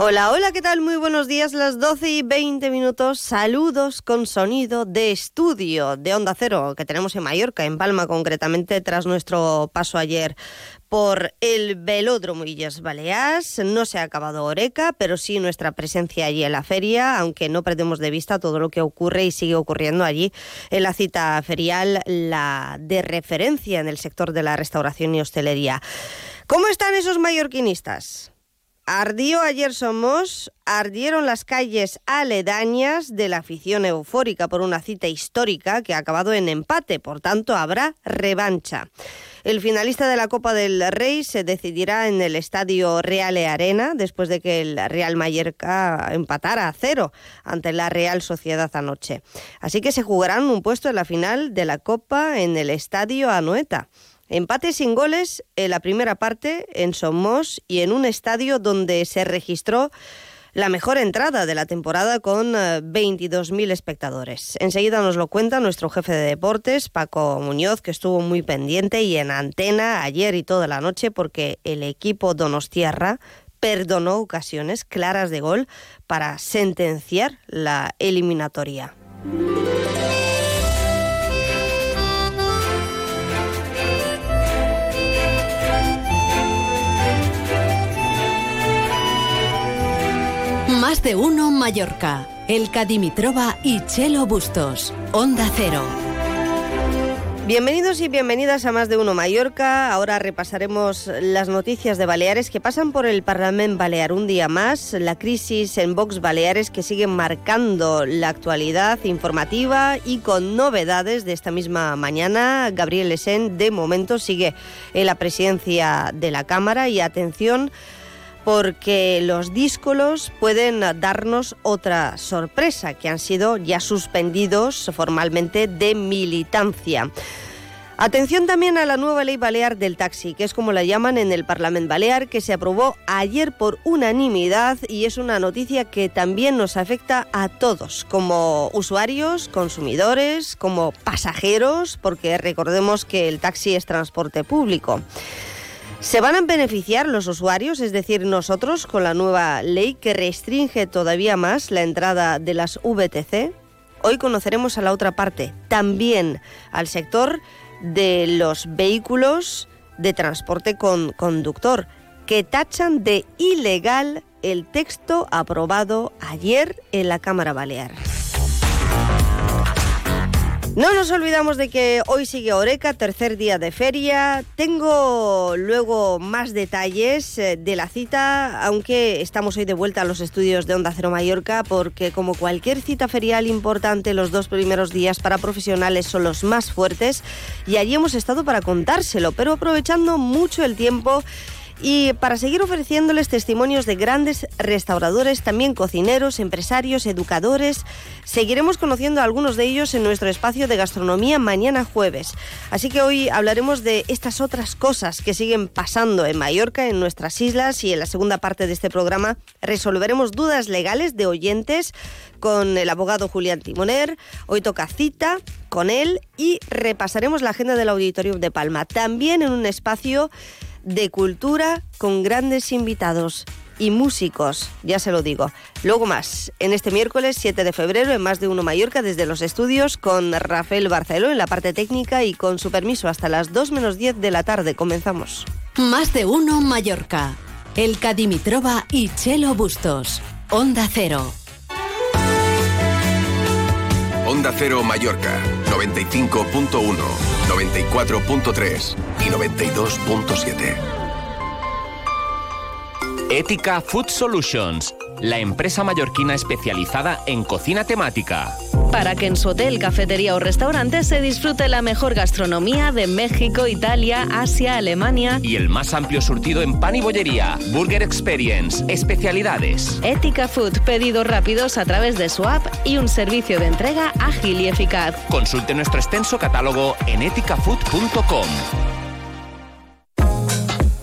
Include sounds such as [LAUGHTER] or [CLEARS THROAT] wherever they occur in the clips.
Hola, hola, ¿qué tal? Muy buenos días, las 12 y 20 minutos. Saludos con sonido de estudio de Onda Cero que tenemos en Mallorca, en Palma concretamente, tras nuestro paso ayer por el Velódromo Illes Baleares. No se ha acabado Oreca, pero sí nuestra presencia allí en la feria, aunque no perdemos de vista todo lo que ocurre y sigue ocurriendo allí en la cita ferial, la de referencia en el sector de la restauración y hostelería. ¿Cómo están esos mallorquinistas? Ardió ayer Somos, ardieron las calles aledañas de la afición eufórica por una cita histórica que ha acabado en empate, por tanto habrá revancha. El finalista de la Copa del Rey se decidirá en el Estadio Reale Arena después de que el Real Mallorca empatara a cero ante la Real Sociedad anoche. Así que se jugarán un puesto en la final de la Copa en el Estadio Anoeta. Empate sin goles en la primera parte en Somos y en un estadio donde se registró la mejor entrada de la temporada con 22.000 eh, espectadores. Enseguida nos lo cuenta nuestro jefe de deportes, Paco Muñoz, que estuvo muy pendiente y en antena ayer y toda la noche porque el equipo Donostierra perdonó ocasiones claras de gol para sentenciar la eliminatoria. Más de uno Mallorca. El Cadimitrova y Chelo Bustos. Onda Cero. Bienvenidos y bienvenidas a Más de Uno Mallorca. Ahora repasaremos las noticias de Baleares que pasan por el Parlamento Balear un día más. La crisis en Vox Baleares que sigue marcando la actualidad informativa y con novedades de esta misma mañana. Gabriel Lesen de momento sigue en la presidencia de la Cámara y atención porque los díscolos pueden darnos otra sorpresa, que han sido ya suspendidos formalmente de militancia. Atención también a la nueva ley balear del taxi, que es como la llaman en el Parlamento Balear, que se aprobó ayer por unanimidad y es una noticia que también nos afecta a todos, como usuarios, consumidores, como pasajeros, porque recordemos que el taxi es transporte público. ¿Se van a beneficiar los usuarios, es decir, nosotros, con la nueva ley que restringe todavía más la entrada de las VTC? Hoy conoceremos a la otra parte, también al sector de los vehículos de transporte con conductor, que tachan de ilegal el texto aprobado ayer en la Cámara Balear. No nos olvidamos de que hoy sigue Oreca, tercer día de feria. Tengo luego más detalles eh, de la cita, aunque estamos hoy de vuelta a los estudios de Onda Cero Mallorca, porque como cualquier cita ferial importante, los dos primeros días para profesionales son los más fuertes y allí hemos estado para contárselo, pero aprovechando mucho el tiempo y para seguir ofreciéndoles testimonios de grandes restauradores, también cocineros, empresarios, educadores, seguiremos conociendo a algunos de ellos en nuestro espacio de gastronomía mañana jueves. Así que hoy hablaremos de estas otras cosas que siguen pasando en Mallorca, en nuestras islas y en la segunda parte de este programa resolveremos dudas legales de oyentes con el abogado Julián Timoner. Hoy toca cita con él y repasaremos la agenda del Auditorio de Palma, también en un espacio de cultura con grandes invitados y músicos, ya se lo digo. Luego más, en este miércoles 7 de febrero, en Más de Uno Mallorca, desde los estudios, con Rafael Barceló en la parte técnica y con su permiso hasta las 2 menos 10 de la tarde. Comenzamos. Más de Uno Mallorca. El Cadimitrova y Chelo Bustos. Onda Cero. Onda Cero Mallorca, 95.1, 94.3 y 92.7. Ética Food Solutions la empresa mallorquina especializada en cocina temática. Para que en su hotel, cafetería o restaurante se disfrute la mejor gastronomía de México, Italia, Asia, Alemania y el más amplio surtido en pan y bollería, Burger Experience, especialidades. Ética Food, pedidos rápidos a través de su app y un servicio de entrega ágil y eficaz. Consulte nuestro extenso catálogo en eticafood.com.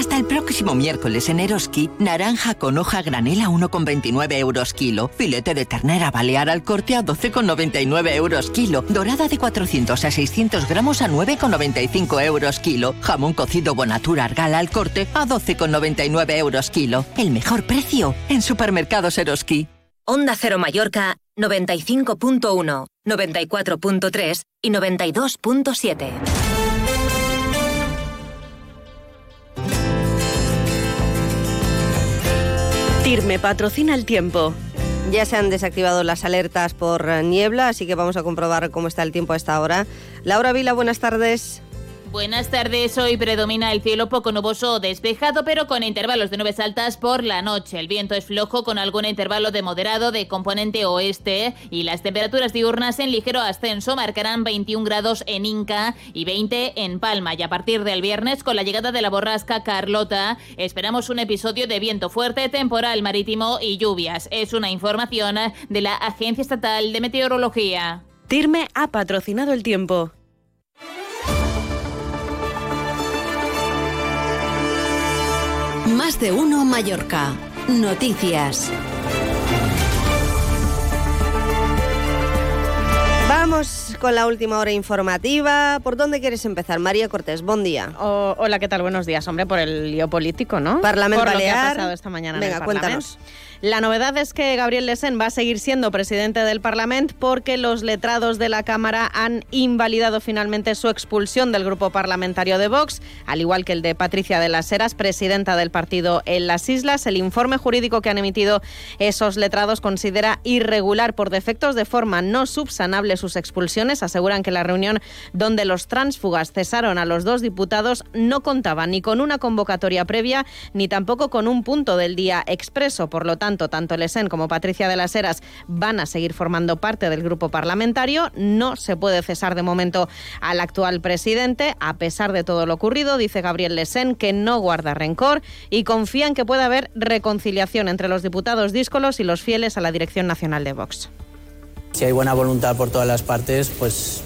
hasta el próximo miércoles en Eroski, naranja con hoja granela 1,29 euros kilo, filete de ternera balear al corte a 12,99 euros kilo, dorada de 400 a 600 gramos a 9,95 euros kilo, jamón cocido Bonatura Argal al corte a 12,99 euros kilo. El mejor precio en supermercados Eroski. Onda Cero Mallorca 95.1, 94.3 y 92.7. Firme patrocina el tiempo. Ya se han desactivado las alertas por niebla, así que vamos a comprobar cómo está el tiempo a esta hora. Laura Vila, buenas tardes. Buenas tardes, hoy predomina el cielo poco nuboso o despejado, pero con intervalos de nubes altas por la noche. El viento es flojo con algún intervalo de moderado de componente oeste y las temperaturas diurnas en ligero ascenso marcarán 21 grados en Inca y 20 en Palma. Y a partir del viernes, con la llegada de la borrasca Carlota, esperamos un episodio de viento fuerte, temporal marítimo y lluvias. Es una información de la Agencia Estatal de Meteorología. Tirme ha patrocinado el tiempo. Más de uno Mallorca. Noticias. Vamos con la última hora informativa. ¿Por dónde quieres empezar? María Cortés, buen día. hola, ¿qué tal? Buenos días. Hombre, por el lío político, ¿no? Parlamento por Balear. Lo que ha pasado esta mañana Venga, en el Parlamento. La novedad es que Gabriel Lesen va a seguir siendo presidente del Parlamento porque los letrados de la Cámara han invalidado finalmente su expulsión del grupo parlamentario de Vox, al igual que el de Patricia de las Heras, presidenta del partido en las Islas. El informe jurídico que han emitido esos letrados considera irregular por defectos de forma no subsanable sus expulsiones. Aseguran que la reunión donde los tránsfugas cesaron a los dos diputados no contaba ni con una convocatoria previa ni tampoco con un punto del día expreso. Por lo tanto, tanto Lesen como Patricia de las Heras van a seguir formando parte del grupo parlamentario. No se puede cesar de momento al actual presidente, a pesar de todo lo ocurrido. Dice Gabriel Lesen que no guarda rencor y confía en que pueda haber reconciliación entre los diputados díscolos y los fieles a la Dirección Nacional de Vox. Si hay buena voluntad por todas las partes, pues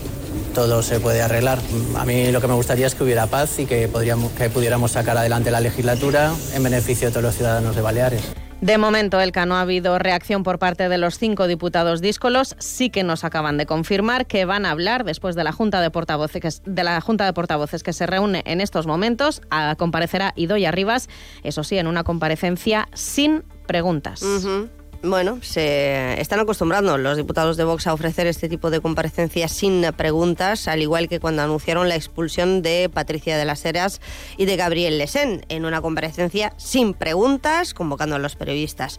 todo se puede arreglar. A mí lo que me gustaría es que hubiera paz y que, podríamos, que pudiéramos sacar adelante la legislatura en beneficio de todos los ciudadanos de Baleares. De momento, Elka, no ha habido reacción por parte de los cinco diputados díscolos. Sí que nos acaban de confirmar que van a hablar después de la Junta de Portavoces, de la Junta de Portavoces que se reúne en estos momentos. A comparecerá Idoia Rivas, eso sí, en una comparecencia sin preguntas. Bueno, se están acostumbrando los diputados de Vox a ofrecer este tipo de comparecencias sin preguntas, al igual que cuando anunciaron la expulsión de Patricia de las Heras y de Gabriel Lesén, en una comparecencia sin preguntas, convocando a los periodistas.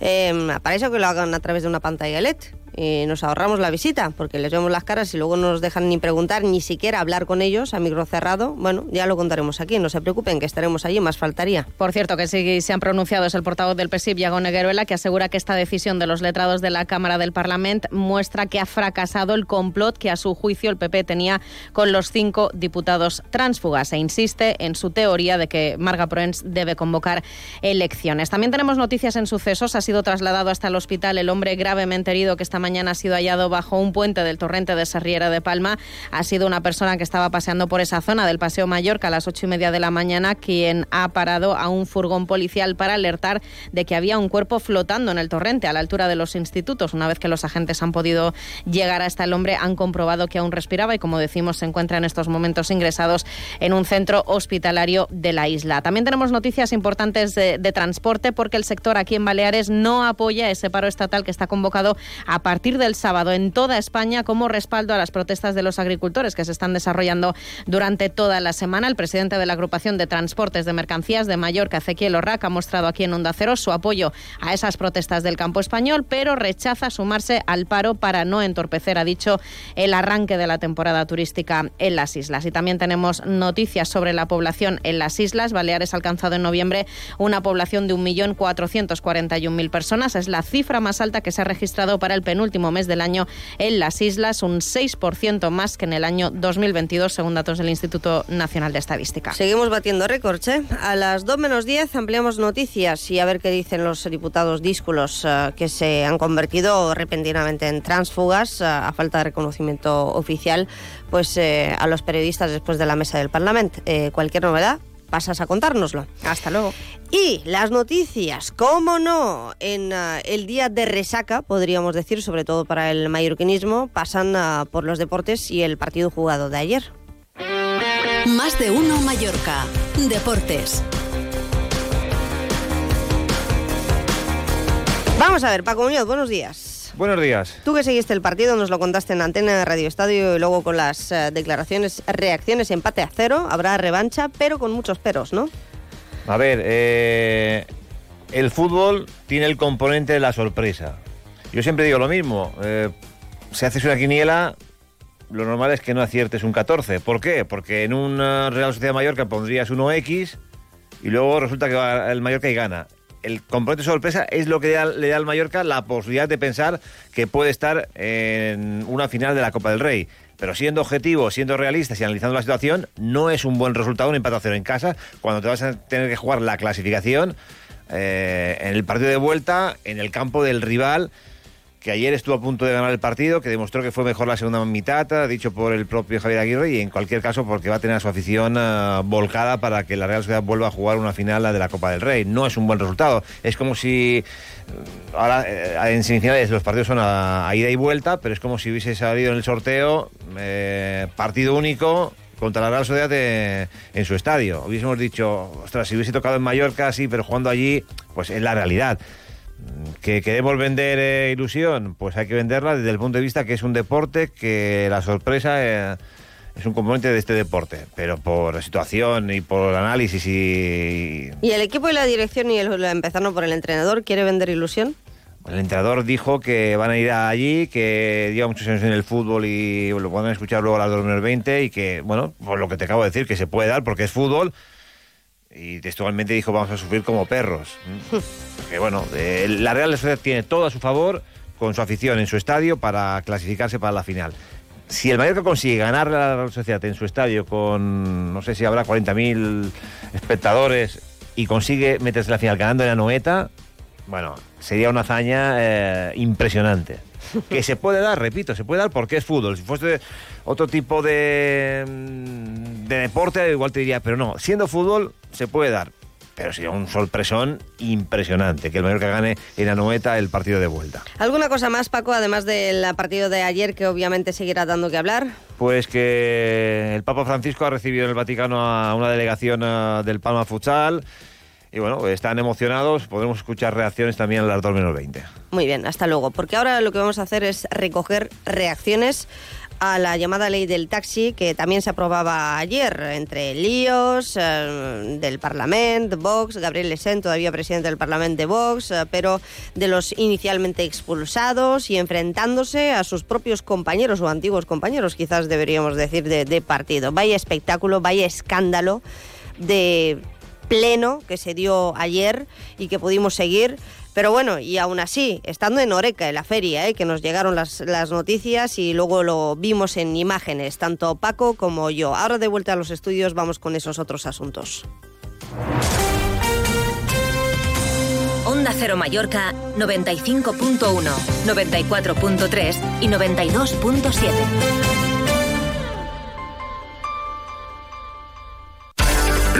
Eh, para eso que lo hagan a través de una pantalla LED y nos ahorramos la visita, porque les vemos las caras y luego no nos dejan ni preguntar, ni siquiera hablar con ellos a micro cerrado. Bueno, ya lo contaremos aquí, no se preocupen, que estaremos allí, más faltaría. Por cierto, que sí se han pronunciado es el portavoz del PSIB, Iago Negueruela, que asegura que esta decisión de los letrados de la Cámara del Parlamento muestra que ha fracasado el complot que a su juicio el PP tenía con los cinco diputados tránsfugas e insiste en su teoría de que Marga Proens debe convocar elecciones. También tenemos noticias en sucesos. Ha sido trasladado hasta el hospital el hombre gravemente herido que esta mañana ha sido hallado bajo un puente del torrente de Sarriera de Palma. Ha sido una persona que estaba paseando por esa zona del Paseo Mallorca a las ocho y media de la mañana quien ha parado a un furgón policial para alertar de que había un cuerpo flotando en el torrente a la altura de los institutos. Una vez que los agentes han podido llegar hasta el hombre, han comprobado que aún respiraba y, como decimos, se encuentra en estos momentos ingresados en un centro hospitalario de la isla. También tenemos noticias importantes de, de transporte porque el sector aquí en Baleares no apoya ese paro estatal que está convocado a partir del sábado en toda España como respaldo a las protestas de los agricultores que se están desarrollando durante toda la semana. El presidente de la agrupación de transportes de mercancías de Mallorca, Ezequiel Orrac, ha mostrado aquí en Onda Cero su apoyo a esas protestas del campo español, pero rechaza sumarse al paro para no entorpecer, ha dicho, el arranque de la temporada turística en las islas. Y también tenemos noticias sobre la población en las islas. Baleares ha alcanzado en noviembre una población de 1.441.000 personas. Es la cifra más alta que se ha registrado para el penúltimo mes del año en las islas, un 6% más que en el año 2022, según datos del Instituto Nacional de Estadística. Seguimos batiendo récords, ¿eh? A las 2 menos 10 ampliamos noticias y a ver qué dicen los diputados dísculos eh, que se han convertido repentinamente en transfugas eh, a falta de reconocimiento oficial pues eh, a los periodistas después de la mesa del Parlamento. cualquier novedad, pasas a contárnoslo. Hasta luego. Y las noticias, cómo no, en el día de resaca, podríamos decir, sobre todo para el mallorquinismo, pasan por los deportes y el partido jugado de ayer. Más de uno Mallorca. Deportes. Vamos a ver, Paco Muñoz, buenos días. Buenos días. Tú que seguiste el partido, nos lo contaste en antena de Radio Estadio y luego con las eh, declaraciones, reacciones, empate a cero, habrá revancha, pero con muchos peros, ¿no? A ver, eh, el fútbol tiene el componente de la sorpresa. Yo siempre digo lo mismo, eh, si haces una quiniela, lo normal es que no aciertes un 14. ¿Por qué? Porque en una Real Sociedad Mallorca pondrías 1X y luego resulta que el Mallorca y gana el componente sorpresa es lo que le da, al Mallorca la posibilidad de pensar que puede estar en una final de la Copa del Rey. Pero siendo objetivo, siendo realistas y analizando la situación, no es un buen resultado un empate a cero en casa cuando te vas a tener que jugar la clasificación eh, en el partido de vuelta, en el campo del rival que ayer estuvo a punto de ganar el partido, que demostró que fue mejor la segunda mitad, dicho por el propio Javier Aguirre, y en cualquier caso porque va a tener a su afición eh, volcada para que la Real Sociedad vuelva a jugar una final de la Copa del Rey. No es un buen resultado. Es como si eh, ahora eh, en semifinales los partidos son a, ida y vuelta, pero es como si hubiese salido en el sorteo partido único contra la Real Sociedad en su estadio. Hubiésemos dicho, ostras, si hubiese tocado en Mallorca, sí, pero jugando allí, pues es la realidad. ¿Que queremos vender eh, ilusión? Pues hay que venderla desde el punto de vista que es un deporte, que la sorpresa eh, es un componente de este deporte, pero por la situación y por el análisis y... ¿Y el equipo y la dirección y el, empezando por el entrenador quiere vender ilusión? El entrenador dijo que van a ir allí, que lleva muchos años en el fútbol y lo pueden escuchar luego a las 2020 y que, bueno, por lo que te acabo de decir, que se puede dar porque es fútbol y textualmente dijo vamos a sufrir como perros. que bueno, eh, la Real Sociedad tiene todo a su favor con su afición en su estadio para clasificarse para la final. Si el Mallorca consigue ganar a la Real Sociedad en su estadio con, no sé si habrá 40.000 espectadores y consigue meterse en la final ganando en la Noeta, bueno, sería una hazaña eh, impresionante. Que se puede dar, repito, se puede dar porque es fútbol. Si fuese otro tipo de, mm, de deporte, igual te diría, pero no, siendo fútbol se puede dar. Pero sería un sorpresón impresionante que el Mallorca gane en Anoeta el partido de vuelta. ¿Alguna cosa más, Paco, además del partido de ayer que obviamente seguirá dando que hablar? Pues que el Papa Francisco ha recibido en el Vaticano a una delegación eh, del Palma Futsal y bueno, están emocionados. Podremos escuchar reacciones también a las 2 menos 20. Muy bien, hasta luego. Porque ahora lo que vamos a hacer es recoger reacciones a la llamada ley del taxi que también se aprobaba ayer entre líos eh, del Parlamento, Vox, Gabriel Lesen, todavía presidente del Parlamento de Vox, eh, pero de los inicialmente expulsados y enfrentándose a sus propios compañeros o antiguos compañeros, quizás deberíamos decir, de partido. Vaya espectáculo, vaya escándalo de pleno que se dio ayer y que pudimos seguir. Pero bueno, y aún así, estando en Oreca, en la feria, ¿eh? que nos llegaron las, las, noticias y luego lo vimos en imágenes, tanto Paco como yo. Ahora de vuelta a los estudios vamos con esos otros asuntos. Onda Cero Mallorca 95.1, 94.3 y 92.7.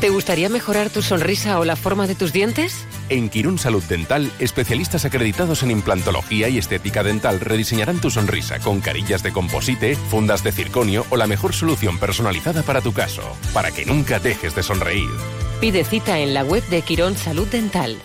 ¿Te gustaría mejorar tu sonrisa o la forma de tus dientes? En Quirón Salud Dental, especialistas acreditados en implantología y estética dental rediseñarán tu sonrisa con carillas de composite, fundas de circonio o la mejor solución personalizada para tu caso, para que nunca dejes de sonreír. Pide cita en la web de Quirón Salud Dental.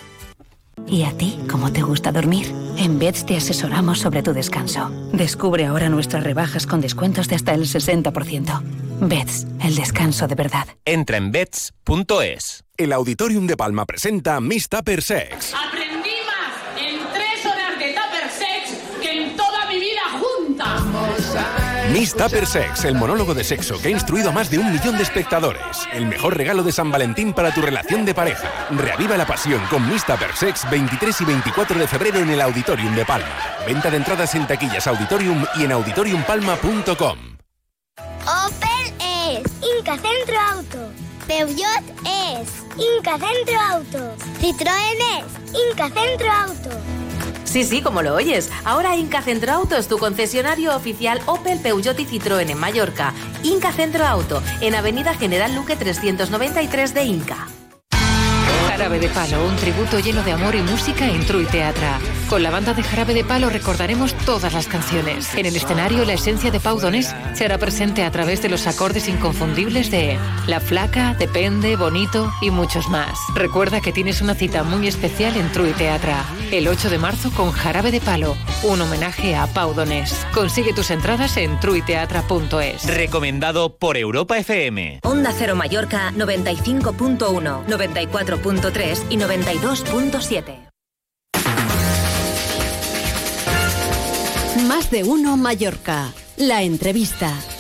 ¿Y a ti cómo te gusta dormir? En Beds te asesoramos sobre tu descanso. Descubre ahora nuestras rebajas con descuentos de hasta el 60%. Beds, el descanso de verdad. Entra en beds.es. El Auditorium de Palma presenta Miss Tupper Sex. Aprendí más en tres horas de Tupper Sex que en toda mi vida junta. Miss Tupper Sex, el monólogo de sexo que ha instruido a más de un millón de espectadores. El mejor regalo de San Valentín para tu relación de pareja. Reaviva la pasión con Miss Tupper Sex 23 y 24 de febrero en el Auditorium de Palma. Venta de entradas en taquillas Auditorium y en auditoriumpalma.com. Opel es Inca Centro Auto. Peugeot es Inca Centro Auto. Citroën es Inca Centro Auto. Sí, sí, como lo oyes. Ahora Inca Centro Auto es tu concesionario oficial Opel, Peugeot y Citroën en Mallorca. Inca Centro Auto, en Avenida General Luque 393 de Inca. Jarabe de Palo, un tributo lleno de amor y música en True Teatra. Con la banda de Jarabe de Palo recordaremos todas las canciones. En el escenario, la esencia de Pau Donés se hará presente a través de los acordes inconfundibles de La Flaca, Depende, Bonito y muchos más. Recuerda que tienes una cita muy especial en True Teatra, el 8 de marzo con Jarabe de Palo, un homenaje a Pau Donés. Consigue tus entradas en truiteatra.es. Recomendado por Europa FM. Onda Cero Mallorca 95.1, 94.3 y 92.7. Más de uno Mallorca. La entrevista.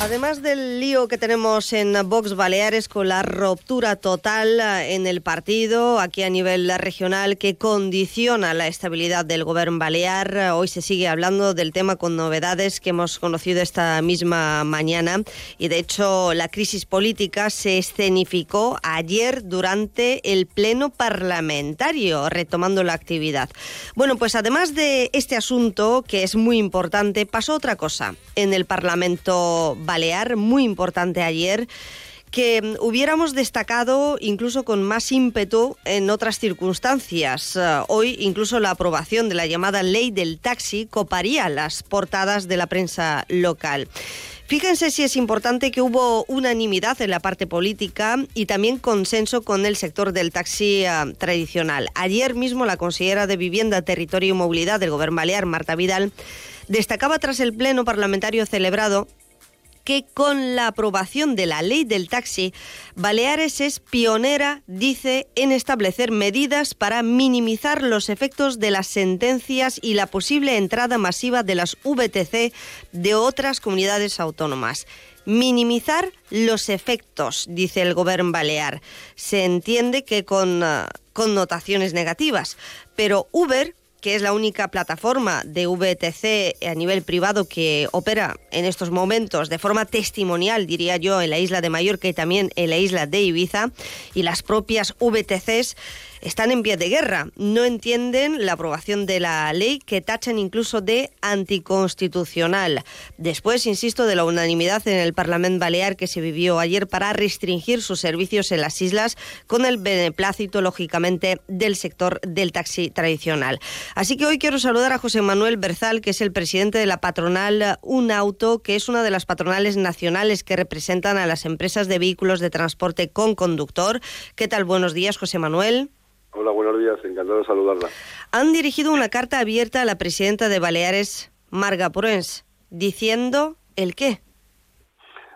Además del lío que tenemos en Vox Baleares con la ruptura total en el partido, aquí a nivel regional, que condiciona la estabilidad del gobierno balear, hoy se sigue hablando del tema con novedades que hemos conocido esta misma mañana y de hecho la crisis política se escenificó ayer durante el pleno parlamentario, retomando la actividad. Bueno, pues además de este asunto, que es muy importante, pasó otra cosa en el Parlamento Balear, muy importante ayer que mm, hubiéramos destacado incluso con más ímpetu en otras circunstancias. Uh, hoy incluso la aprobación de la llamada ley del taxi coparía las portadas de la prensa local. Fíjense si es importante que hubo unanimidad en la parte política y también consenso con el sector del taxi uh, tradicional. Ayer mismo la consejera de Vivienda, Territorio y Movilidad del Gobierno Balear, Marta Vidal, destacaba tras el pleno parlamentario celebrado que con la aprobación de la ley del taxi, Baleares es pionera, dice, en establecer medidas para minimizar los efectos de las sentencias y la posible entrada masiva de las VTC de otras comunidades autónomas minimizar los efectos, dice el gobierno balear. Se entiende que con uh, connotaciones negativas, pero Uber que es la única plataforma de VTC a nivel privado que opera en estos momentos de forma testimonial, diría yo, en la isla de Mallorca y también en la isla de Ibiza, y las propias VTCs están en pie de guerra. No entienden la aprobación de la ley que tachan incluso de anticonstitucional. Después, insisto, de la unanimidad en el Parlamento Balear que se vivió ayer para restringir sus servicios en las islas con el beneplácito, lógicamente, del sector del taxi tradicional. Así que hoy quiero saludar a José Manuel Berzal, que es el presidente de la patronal Un Auto, que es una de las patronales nacionales que representan a las empresas de vehículos de transporte con conductor. ¿Qué tal? Buenos días, José Manuel. Hola, buenos días, encantado de saludarla. Han dirigido una carta abierta a la presidenta de Baleares, Marga Porens, diciendo el qué.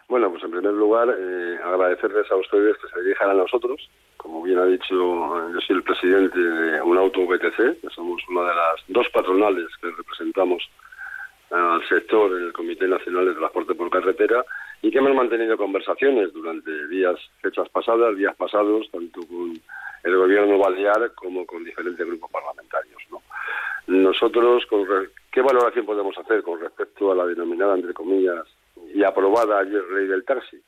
Bueno, pues en primer lugar, eh, agradecerles a ustedes que se dirijan a nosotros. Como bien ha dicho, yo soy el presidente de un auto VTC, que somos una de las dos patronales que representamos al sector en el Comité Nacional de Transporte por Carretera y que hemos mantenido conversaciones durante días, fechas pasadas, días pasados, tanto con el gobierno balear como con diferentes grupos parlamentarios. ¿no? Nosotros, con ¿qué valoración podemos hacer con respecto a la denominada, entre comillas, y aprobada ayer ley del taxi?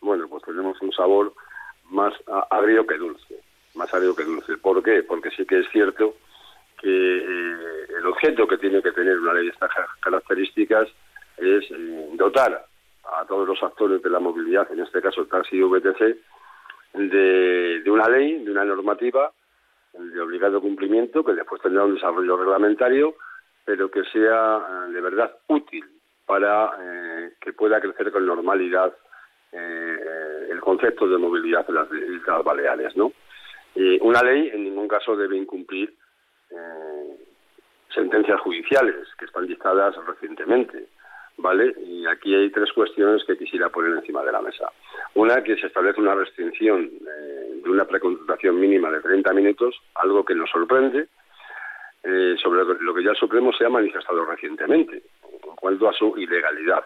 Bueno, pues tenemos un sabor más agrio que dulce, más agrio que dulce. ¿Por qué? Porque sí que es cierto que eh, el objeto que tiene que tener una ley de estas características es eh, dotar a todos los actores de la movilidad, en este caso el taxi VTC, de, de una ley, de una normativa de obligado cumplimiento, que después tendrá un desarrollo reglamentario, pero que sea eh, de verdad útil para eh, que pueda crecer con normalidad eh, el concepto de movilidad en las Islas Baleares. ¿no? una ley en ningún caso debe incumplir sentencias judiciales que están dictadas recientemente. ¿Vale? Y aquí hay tres cuestiones que quisiera poner encima de la mesa. Una, que se establece una restricción eh, de una precontratación mínima de 30 minutos, algo que nos sorprende, eh, sobre lo que ya el Supremo se ha manifestado recientemente, en cuanto a su ilegalidad.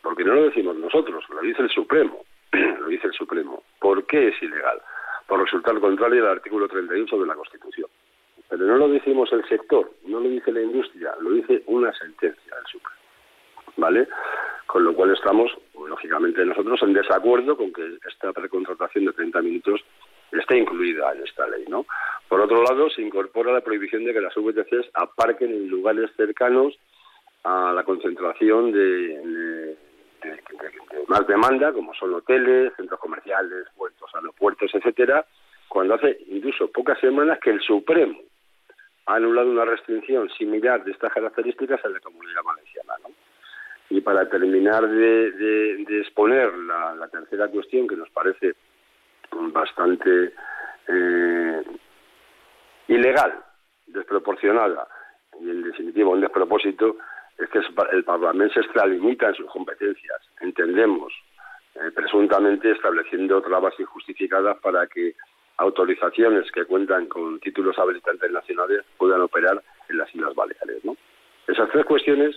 Porque no lo decimos nosotros, lo dice el Supremo. [CLEARS THROAT] lo dice el Supremo. ¿Por qué es ilegal? Por resultar contrario al artículo 38 de la Constitución. Pero no lo decimos el sector, no lo dice la industria, lo dice una sentencia del Supremo. ¿Vale? Con lo cual estamos, lógicamente, nosotros en desacuerdo con que esta precontratación de 30 minutos esté incluida en esta ley, ¿no? Por otro lado, se incorpora la prohibición de que las VTCs aparquen en lugares cercanos a la concentración de, más demanda, como son hoteles, centros comerciales, puertos, aeropuertos, etcétera, cuando hace incluso pocas semanas que el Supremo ha anulado una restricción similar de estas características en la comunidad valenciana, ¿no? Y para terminar de, exponer la, tercera cuestión, que nos parece bastante eh, ilegal, desproporcionada y en definitiva un despropósito, es que el Parlamento se extralimita en sus competencias, entendemos, eh, presuntamente estableciendo trabas injustificadas para que autorizaciones que cuentan con títulos habilitantes nacionales puedan operar en las Islas Baleares. ¿no? Esas tres cuestiones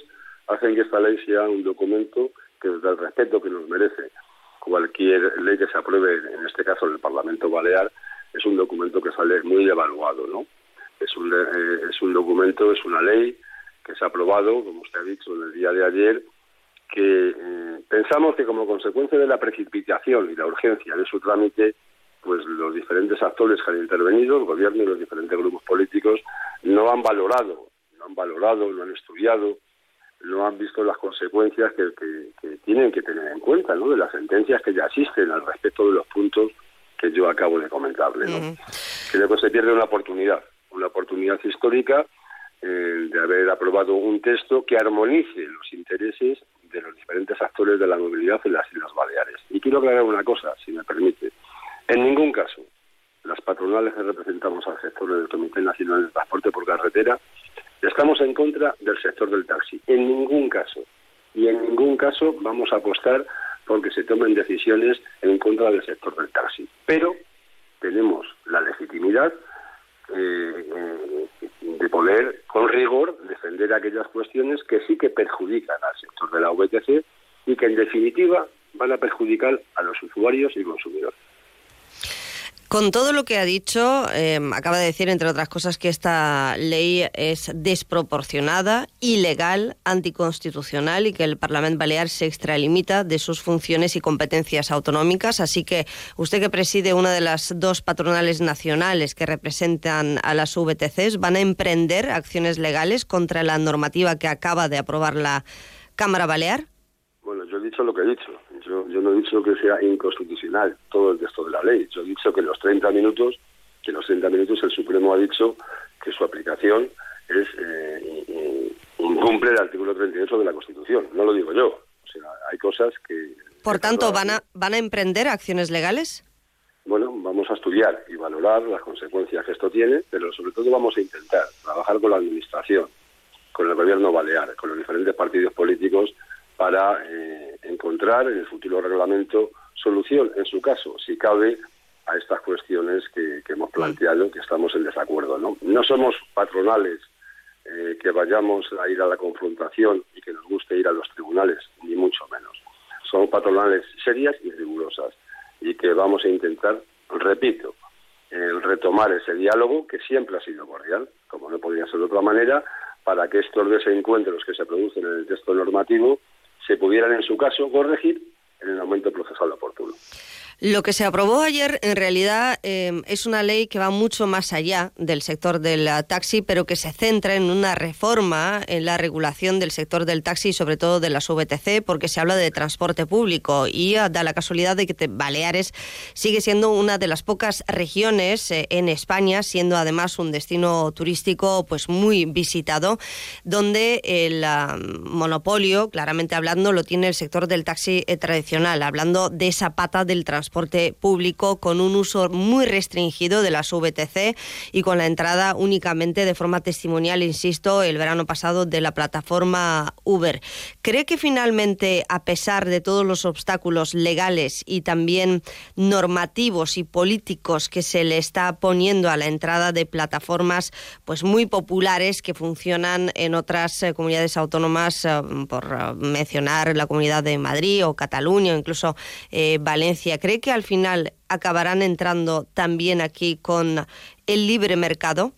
hacen que esta ley sea un documento que, desde el respeto que nos merece cualquier ley que se apruebe, en este caso en el Parlamento Balear, es un documento que sale muy evaluado, ¿no? Es un, eh, es un documento, es una ley que se ha aprobado, como usted ha dicho, en el día de ayer, que eh, pensamos que como consecuencia de la precipitación y la urgencia de su trámite, pues los diferentes actores que han intervenido, el gobierno y los diferentes grupos políticos, no han valorado, no han valorado, no han estudiado, no han visto las consecuencias que, tienen que tener en cuenta, ¿no? De las sentencias que ya existen al respecto de los puntos que yo acabo de comentarle, ¿no? Creo que se pierde una oportunidad, una oportunidad histórica eh, de haber aprobado un texto que armonice los intereses de los diferentes actores de la movilidad en las Islas Baleares. Y quiero aclarar una cosa, si me permite. En ningún caso, las patronales que representamos al sector del Comité Nacional de Transporte por Carretera Estamos en contra del sector del taxi, en ningún caso. Y en ningún caso vamos a apostar porque se tomen decisiones en contra del sector del taxi. Pero tenemos la legitimidad eh, de poder, con rigor, defender aquellas cuestiones que sí que perjudican al sector de la VTC y que, en definitiva, van a perjudicar a los usuarios y consumidores. Con todo lo que ha dicho, eh, acaba de decir, entre otras cosas, que esta ley es desproporcionada, ilegal, anticonstitucional y que el Parlamento Balear se extralimita de sus funciones y competencias autonómicas. Así que usted que preside una de las dos patronales nacionales que representan a las VTCs, ¿van a emprender acciones legales contra la normativa que acaba de aprobar la Cámara Balear? Bueno, yo he dicho lo que he dicho. Yo, no he dicho que sea inconstitucional todo el texto de la ley. Yo he dicho que los 30 minutos, que los 30 minutos el Supremo ha dicho que su aplicación es eh, incumple el artículo 38 de la Constitución. No lo digo yo. O sea, hay cosas que... Por tanto, ¿van a, ¿van a emprender acciones legales? Bueno, vamos a estudiar y valorar las consecuencias que esto tiene, pero sobre todo vamos a intentar trabajar con la Administración, con el Gobierno Balear, con los diferentes partidos políticos para, eh, en encontrar en el futuro reglamento solución, en su caso, si cabe, a estas cuestiones que, hemos planteado, que estamos en desacuerdo. No, no somos patronales eh, que vayamos a ir a la confrontación y que nos guste ir a los tribunales, ni mucho menos. Somos patronales serias y rigurosas y que vamos a intentar, repito, retomar ese diálogo que siempre ha sido cordial, como no podría ser de otra manera, para que estos desencuentros que se producen en el texto normativo se pudieran, en su caso, corregir en el momento procesal oportuno. Lo que se aprobó ayer en realidad em, es una ley que va mucho más allá del sector del taxi, pero que se centra en una reforma en la regulación del sector del taxi y sobre todo de las VTC, porque se habla de transporte público y da la casualidad de que Baleares sigue siendo una de las pocas regiones eh, en España, siendo además un destino turístico pues muy visitado, donde el monopolio, claramente hablando, lo tiene el sector del taxi eh, tradicional, hablando de esa pata del transporte transporte público con un uso muy restringido de las VTC y con la entrada únicamente de forma testimonial, insisto, el verano pasado de la plataforma Uber. ¿Cree que finalmente, a pesar de todos los obstáculos legales y también normativos y políticos que se le está poniendo a la entrada de plataformas pues muy populares que funcionan en otras eh, comunidades autónomas, eh, por eh, mencionar la comunidad de Madrid o Cataluña o incluso Valencia, ¿cree que al final acabarán entrando también aquí con el libre mercado?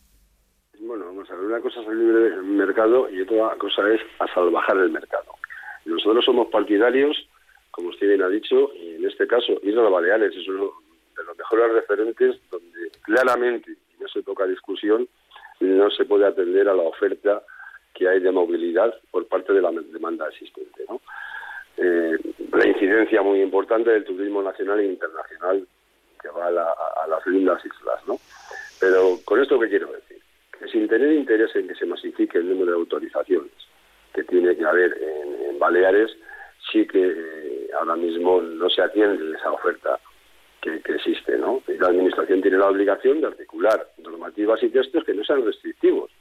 Bueno, vamos a ver, una cosa es el libre mercado y otra cosa es a salvajar el mercado. Nosotros somos partidarios, como usted bien ha dicho, en este caso Islas Baleares es uno de los mejores referentes donde claramente, y no se toca discusión, no se puede atender a la oferta que hay de movilidad por parte de la demanda existente. ¿no? Eh, la incidencia muy importante del turismo nacional e internacional que va a, las lindas islas, ¿no? Pero con esto qué quiero decir, que sin tener interés en que se masifique el número de autorizaciones que tiene que haber en, Baleares, sí que eh, ahora mismo no se atiende esa oferta que, existe, ¿no? La Administración tiene la obligación de articular normativas y textos que no sean restrictivos.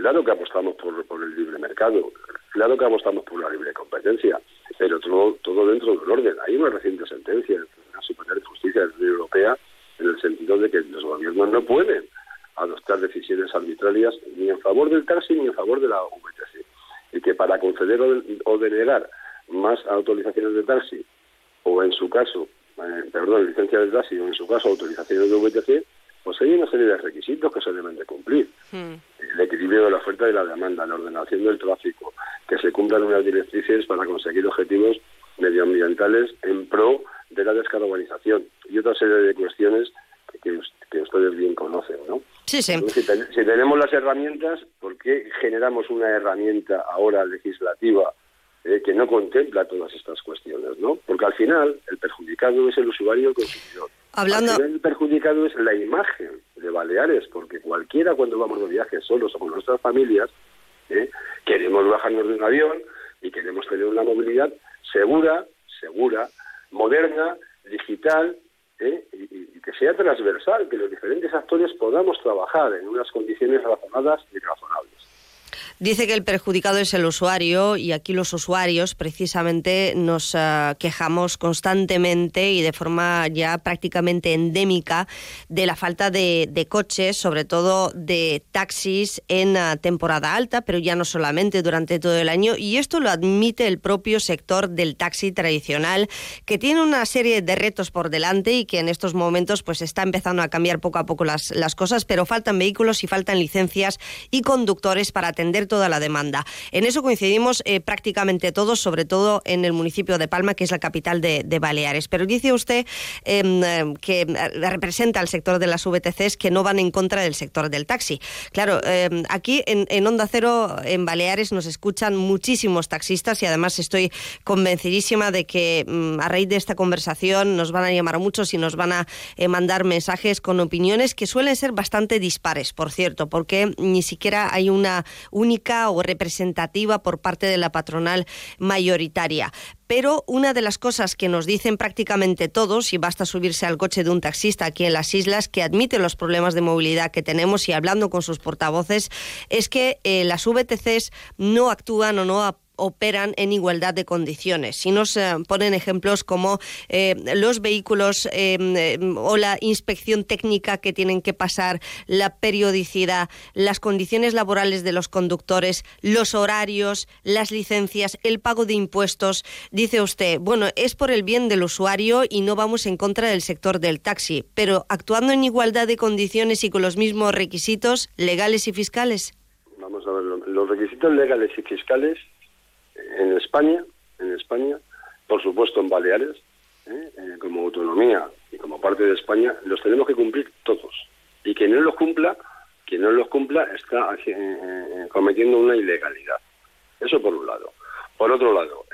Claro que apostamos por, el libre mercado, claro que apostamos por la libre competencia, pero todo, todo dentro del orden. Hay una reciente sentencia de la Superior de Justicia de la Unión Europea en el sentido de que los gobiernos no pueden adoptar decisiones arbitrarias ni en favor del taxi ni en favor de la VTC. Y que para conceder o denegar más autorizaciones de taxi, o en su caso, eh, perdón, licencia de taxi, o en su caso autorizaciones de VTC, pues hay una serie de requisitos que se deben de cumplir. Hmm. El equilibrio de la oferta y la demanda, la ordenación del tráfico, que se cumplan unas directrices para conseguir objetivos medioambientales en pro de la descarbonización y otra serie de cuestiones que, ustedes bien conocen, ¿no? Sí, sí. si, tenemos las herramientas, ¿por qué generamos una herramienta ahora legislativa eh, que no contempla todas estas cuestiones, ¿no? Porque al final el perjudicado es el usuario consumidor. Hablando... el perjudicado es la imagen de Baleares, porque cualquiera cuando vamos de viaje solos o con nuestras familias, ¿eh? queremos bajarnos de un avión y queremos tener una movilidad segura, segura, moderna, digital, ¿eh? y, y, que sea transversal, que los diferentes actores podamos trabajar en unas condiciones razonadas y razonables. Dice que el perjudicado es el usuario y aquí los usuarios precisamente nos eh, quejamos constantemente y de forma ya prácticamente endémica de la falta de, coches, sobre todo de taxis en eh, temporada alta, pero ya no solamente durante todo el año. Y esto lo admite el propio sector del taxi tradicional, que tiene una serie de retos por delante y que en estos momentos pues está empezando a cambiar poco a poco las, las cosas, pero faltan vehículos y faltan licencias y conductores para atender toda la demanda. En eso coincidimos eh, prácticamente todos, sobre todo en el municipio de Palma, que es la capital de, Baleares. Pero dice usted em, que representa al sector de las VTCs que no van en contra del sector del taxi. Claro, em, aquí en, Onda Cero, en Baleares, nos escuchan muchísimos taxistas y además estoy convencidísima de que mm, a raíz de esta conversación nos van a llamar muchos y nos van a eh, mandar mensajes con opiniones que suelen ser bastante dispares, por cierto, porque ni siquiera hay una única o representativa por parte de la patronal mayoritaria. Pero una de las cosas que nos dicen prácticamente todos, y basta subirse al coche de un taxista aquí en las islas, que admite los problemas de movilidad que tenemos y hablando con sus portavoces, es que eh, las VTCs no actúan o no operan en igualdad de condiciones. Si nos eh, ponen ejemplos como eh, los vehículos eh, o la inspección técnica que tienen que pasar, la periodicidad, las condiciones laborales de los conductores, los horarios, las licencias, el pago de impuestos, dice usted, bueno, es por el bien del usuario y no vamos en contra del sector del taxi, pero actuando en igualdad de condiciones y con los mismos requisitos legales y fiscales. Vamos a ver, los requisitos legales y fiscales en España, en España, por supuesto en Baleares, ¿eh? Eh, como autonomía y como parte de España, los tenemos que cumplir todos. Y quien no los cumpla, quien no los cumpla está eh, cometiendo una ilegalidad. Eso por un lado. Por otro lado,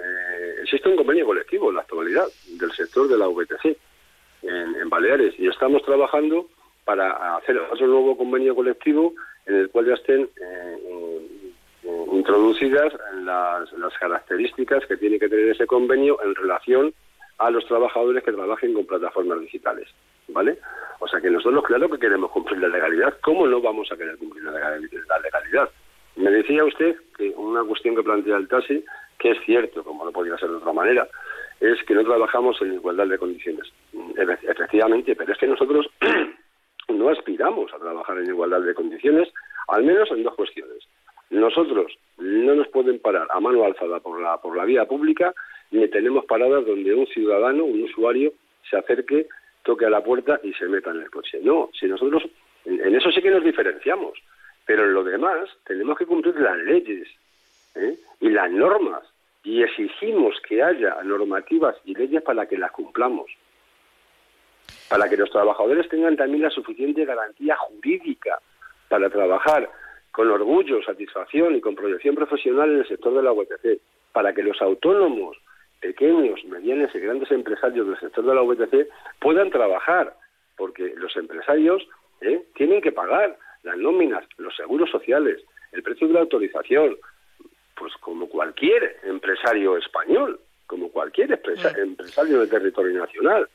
existe un convenio colectivo en la actualidad del sector de la VTC en, Baleares y estamos trabajando para hacer otro nuevo convenio colectivo en el cual ya estén introducidas las, las características que tiene que tener ese convenio en relación a los trabajadores que trabajen con plataformas digitales, ¿vale? O sea que nosotros claro que queremos cumplir la legalidad, ¿cómo no vamos a querer cumplir la legalidad? Me decía usted que una cuestión que plantea el taxi, que es cierto, como no podía ser de otra manera, es que no trabajamos en igualdad de condiciones. Efectivamente, pero es que nosotros [CLEARS THROAT] no aspiramos a trabajar en igualdad de condiciones, al menos en dos cuestiones. Nosotros no nos pueden parar a mano alzada por la, por la vía pública ni tenemos paradas donde un ciudadano, un usuario, se acerque, toque a la puerta y se meta en el coche. No, si nosotros, en, eso sí que nos diferenciamos, pero en lo demás tenemos que cumplir las leyes ¿eh? y las normas y exigimos que haya normativas y leyes para que las cumplamos, para que los trabajadores tengan también la suficiente garantía jurídica para trabajar con orgullo, satisfacción y con proyección profesional en el sector de la UTC, para que los autónomos pequeños, medianos y grandes empresarios del sector de la VTC puedan trabajar, porque los empresarios ¿eh? tienen que pagar las nóminas, los seguros sociales, el precio de la autorización, pues como cualquier empresario español, como cualquier empresario del territorio nacional.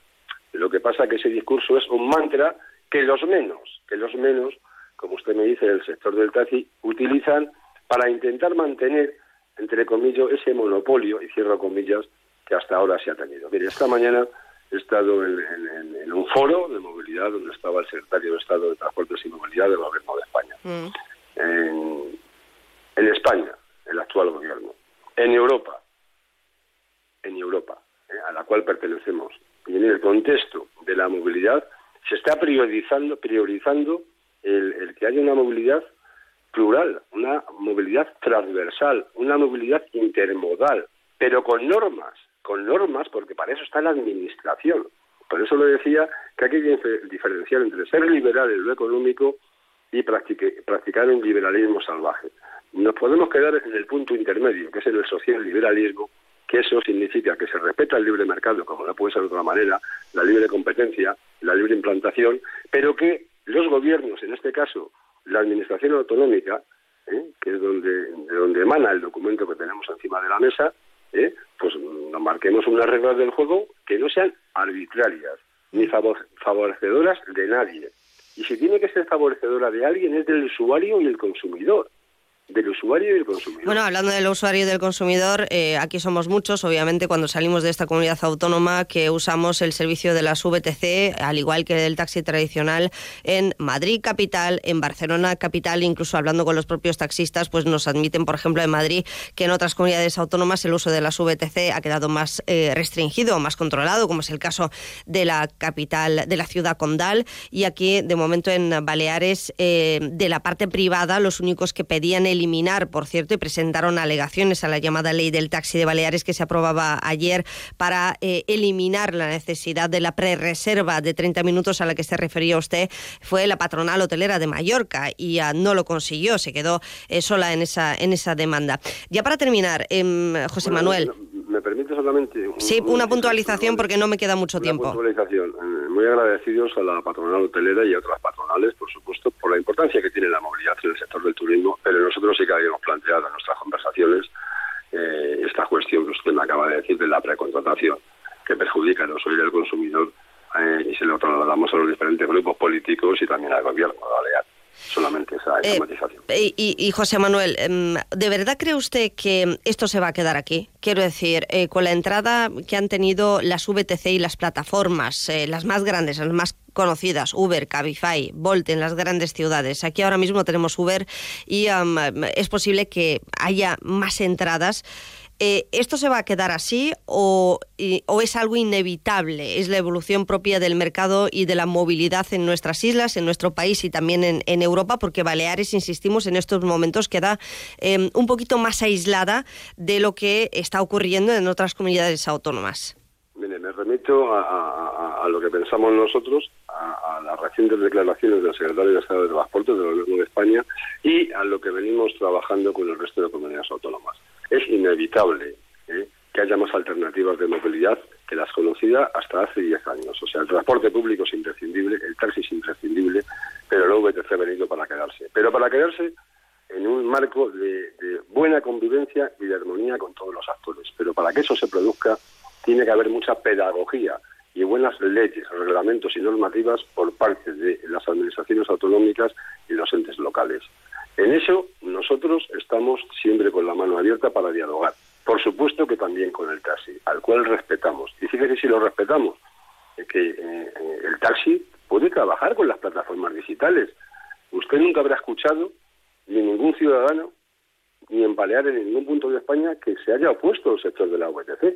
Lo que pasa es que ese discurso es un mantra que los menos, que los menos, como usted me dice, del sector del taxi, utilizan para intentar mantener entre comillas, ese monopolio, y cierro comillas, que hasta ahora se ha tenido. Mire, esta mañana he estado en, un foro de movilidad donde estaba el secretario de Estado de Transportes y Movilidad del Gobierno de España. Mm. En, España, el actual gobierno. En Europa, en Europa, eh, a la cual pertenecemos. Y en el contexto de la movilidad se está priorizando, priorizando el que haya una movilidad plural, una movilidad transversal, una movilidad intermodal, pero con normas, con normas, porque para eso está la administración. Por eso le decía que hay que diferenciar entre ser liberal en lo económico y practicar un liberalismo salvaje. Nos podemos quedar en el punto intermedio, que es el social liberalismo, que eso significa que se respeta el libre mercado, como no puede ser de otra manera, la libre competencia, la libre implantación, pero que los gobiernos, en este caso la administración autonómica, ¿eh? que es donde, de donde emana el documento que tenemos encima de la mesa, ¿eh? pues nos marquemos unas reglas del juego que no sean arbitrarias ni favorecedoras de nadie. Y si tiene que ser favorecedora de alguien es del usuario y el consumidor del usuario y del consumidor. Bueno, hablando del usuario y del consumidor, eh, aquí somos muchos, obviamente, cuando salimos de esta comunidad autónoma que usamos el servicio de las VTC, al igual que del taxi tradicional, en Madrid capital, en Barcelona capital, incluso hablando con los propios taxistas, pues nos admiten, por ejemplo, en Madrid, que en otras comunidades autónomas el uso de las VTC ha quedado más eh, restringido, más controlado, como es el caso de la capital, de la ciudad condal, y aquí, de momento, en Baleares, eh, de la parte privada, los únicos que pedían el eliminar, por cierto, y presentaron alegaciones a la llamada ley del taxi de Baleares que se aprobaba ayer para eh, eliminar la necesidad de la prerreserva de 30 minutos a la que se refería usted, fue la patronal hotelera de Mallorca y no lo consiguió, se quedó eh, sola en esa, en esa demanda. Ya para terminar, em, José Manuel. ¿Me permite solamente? sí, una puntualización porque no me queda mucho una tiempo. Puntualización. Muy agradecidos a la patronal hotelera y a otras patronales, por supuesto, por la importancia que tiene la movilidad en el sector del turismo, pero nosotros sí que habíamos planteado en nuestras conversaciones eh, esta cuestión que usted me acaba de decir de la precontratación, que perjudica no solo al consumidor eh, y se lo trasladamos a los diferentes grupos políticos y también al gobierno balear. Solamente esa, esa Eh, matización. Y, y- José Manuel, em, ¿de verdad cree usted que esto se va a quedar aquí? Quiero decir, eh, con la entrada que han tenido las VTC y las plataformas, eh, las más grandes, las más conocidas, Uber, Cabify, Bolt en las grandes ciudades. Aquí ahora mismo tenemos Uber y am, es posible que haya más entradas. Eh, ¿Esto se va a quedar así o, es algo inevitable? ¿Es la evolución propia del mercado y de la movilidad en nuestras islas, en nuestro país y también en, Europa? Porque Baleares, insistimos, en estos momentos queda eh, un poquito más aislada de lo que está ocurriendo en otras comunidades autónomas. Mire, me remito a, lo que pensamos nosotros, a, a las recientes declaraciones del secretario de Estado de Transporte del Gobierno de España y a lo que venimos trabajando con el resto de comunidades autónomas. Es inevitable ¿eh? que haya más alternativas de movilidad que las conocidas hasta hace 10 años. O sea, el transporte público es imprescindible, el taxi es imprescindible, pero el VTC ha venido para quedarse. Pero para quedarse en un marco de, de buena convivencia y de armonía con todos los actores. Pero para que eso se produzca, tiene que haber mucha pedagogía y buenas leyes, reglamentos y normativas por parte de las administraciones autonómicas y los entes locales. En eso nosotros estamos siempre con la mano abierta para dialogar. Por supuesto que también con el taxi, al cual respetamos. Y fíjese si lo respetamos, que eh, eh, el taxi puede trabajar con las plataformas digitales. Usted nunca habrá escuchado, ni ningún ciudadano, ni en Baleares, ni en ningún punto de España, que se haya opuesto al sector de la VTC.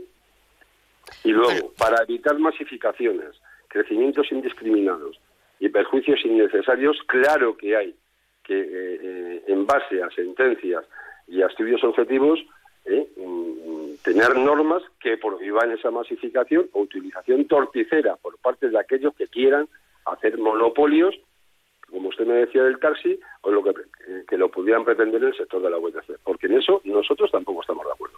Y luego, para evitar masificaciones, crecimientos indiscriminados y perjuicios innecesarios, claro que hay que, eh, eh, en base a sentencias y a estudios objetivos, eh, mm, tener normas que prohíban esa masificación o utilización torticera por parte de aquellos que quieran hacer monopolios, como usted me decía del taxi, o lo que, que lo pudieran pretender en el sector de la VTC. Porque en eso nosotros tampoco estamos de acuerdo.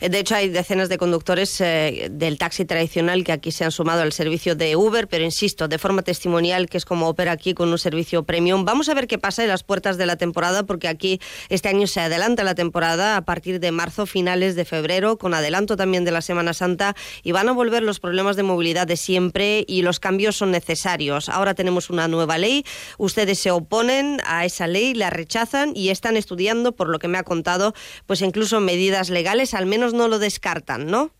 Eh, De hecho, hay decenas de conductores eh, del taxi tradicional que aquí se han sumado al servicio de Uber, pero insisto, de forma testimonial, que es como opera aquí con un servicio premium. Vamos a ver qué pasa en las puertas de la temporada, porque aquí este año se adelanta la temporada a partir de marzo, finales de febrero, con adelanto también de la Semana Santa, y van a volver los problemas de movilidad de siempre y los cambios son necesarios. Ahora tenemos una nueva ley, ustedes se oponen a esa ley, la rechazan y están estudiando, por lo que me ha contado, pues incluso medidas legales, al menos no lo descartan, ¿no?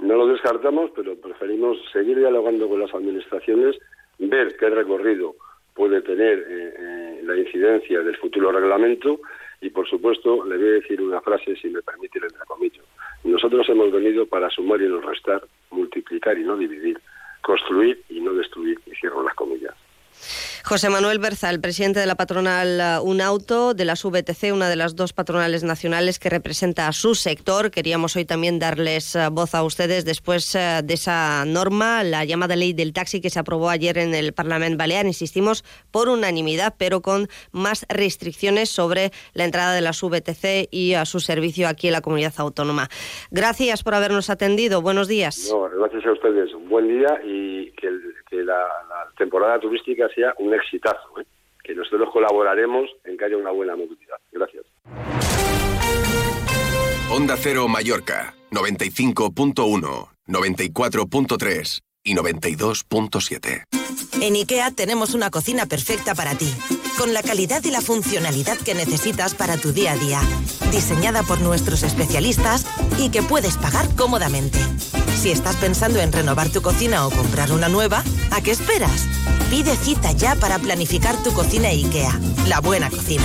No lo descartamos, pero preferimos seguir dialogando con las administraciones, ver qué recorrido puede tener eh, eh, la incidencia del futuro reglamento y, por supuesto, le voy a decir una frase, si me permite el entrecomillo. Nosotros hemos venido para sumar y no restar, multiplicar y no dividir, construir y no destruir, y cierro las comillas. José Manuel Berza, el presidente de la patronal uh, Unauto, de las VTC, una de las dos patronales nacionales que representa a su sector. Queríamos hoy también darles uh, voz a ustedes después uh, de esa norma, la llamada ley del taxi que se aprobó ayer en el Parlamento Balear, insistimos, por unanimidad, pero con más restricciones sobre la entrada de las VTC y a su servicio aquí en la comunidad autónoma. Gracias por habernos atendido. Buenos días. No, gracias a ustedes. Un buen día y que, el- que la, la temporada turística sea un exitazo. ¿eh? Que nosotros colaboraremos en que haya una buena movilidad. Gracias. Onda Cero Mallorca, 95.1, 94.3 y 92.7. En IKEA tenemos una cocina perfecta para ti, con la calidad y la funcionalidad que necesitas para tu día a día, diseñada por nuestros especialistas y que puedes pagar cómodamente. Si estás pensando en renovar tu cocina o comprar una nueva, ¿a qué esperas? Pide cita ya para planificar tu cocina IKEA, la buena cocina.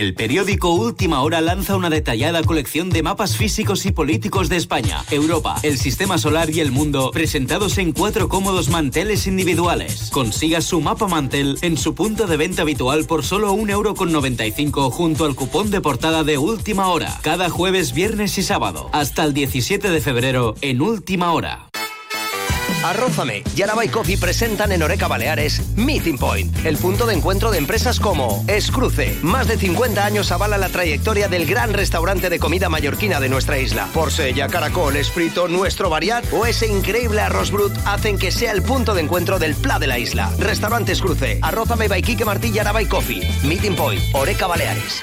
El periódico Última Hora lanza una detallada colección de mapas físicos y políticos de España, Europa, el sistema solar y el mundo, presentados en cuatro cómodos manteles individuales. Consiga su mapa mantel en su punto de venta habitual por solo 1,95€ junto al cupón de portada de Última Hora, cada jueves, viernes y sábado, hasta el 17 de febrero en Última Hora. Arrózame y y Coffee presentan en Oreca Baleares Meeting Point, el punto de encuentro de empresas como Escruce. Más de 50 años avala la trayectoria del gran restaurante de comida mallorquina de nuestra isla. Porsella, Caracol, Esprito, Nuestro Variat o ese increíble arroz brut hacen que sea el punto de encuentro del pla de la isla. Restaurantes Cruce, Arrózame by Martí y Araba y Coffee. Meeting Point, Oreca Baleares.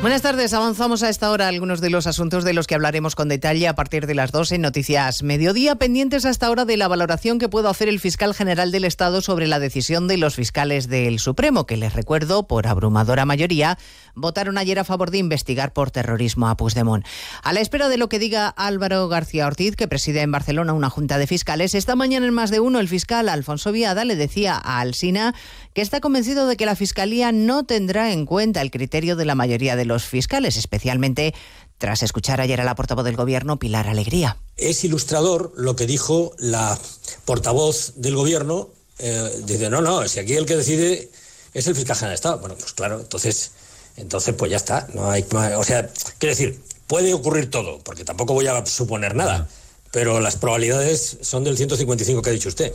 Buenas tardes, avanzamos a esta hora algunos de los asuntos de los que hablaremos con detalle a partir de las 12 en Noticias Mediodía, pendientes hasta ahora de la valoración que pueda hacer el fiscal general del Estado sobre la decisión de los fiscales del Supremo, que les recuerdo, por abrumadora mayoría, votaron ayer a favor de investigar por terrorismo a Puigdemont. A la espera de lo que diga Álvaro García Ortiz, que preside en Barcelona una junta de fiscales, esta mañana en más de uno el fiscal Alfonso Viada le decía a Alsina que está convencido de que la Fiscalía no tendrá en cuenta el criterio de la mayoría de los fiscales, especialmente tras escuchar ayer a la portavoz del Gobierno, Pilar Alegría. Es ilustrador lo que dijo la portavoz del Gobierno. Eh, dice, no, no, si aquí el que decide es el fiscal general de Estado. Bueno, pues claro, entonces, entonces pues ya está. No hay, o sea, quiero decir, puede ocurrir todo, porque tampoco voy a suponer nada, pero las probabilidades son del 155 que ha dicho usted.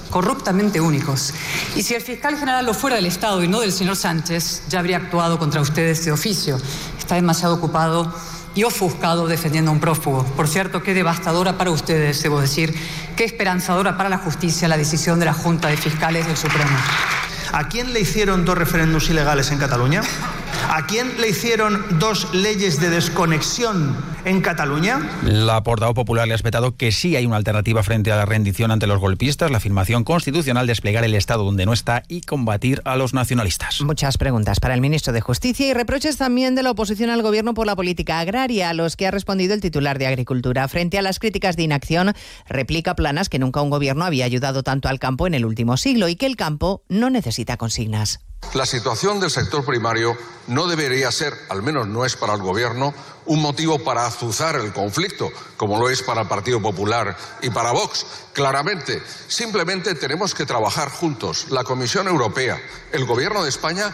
corruptamente únicos. Y si el fiscal general lo fuera del Estado y no del señor Sánchez, ya habría actuado contra ustedes de oficio. Está demasiado ocupado y ofuscado defendiendo a un prófugo. Por cierto, qué devastadora para ustedes, debo decir, qué esperanzadora para la justicia la decisión de la Junta de Fiscales del Supremo. ¿A quién le hicieron dos referéndums ilegales en Cataluña? ¿A quién le hicieron dos leyes de desconexión en Cataluña? La portavoz popular le ha espetado que sí hay una alternativa frente a la rendición ante los golpistas, la afirmación constitucional, desplegar el Estado donde no está y combatir a los nacionalistas. Muchas preguntas para el ministro de Justicia y reproches también de la oposición al gobierno por la política agraria, a los que ha respondido el titular de Agricultura. Frente a las críticas de inacción, replica planas que nunca un gobierno había ayudado tanto al campo en el último siglo y que el campo no necesita La situación del sector primario no debería ser, al menos no es para el Gobierno, un motivo para azuzar el conflicto, como lo es para el Partido Popular y para Vox. Claramente, simplemente tenemos que trabajar juntos, la Comisión Europea, el Gobierno de España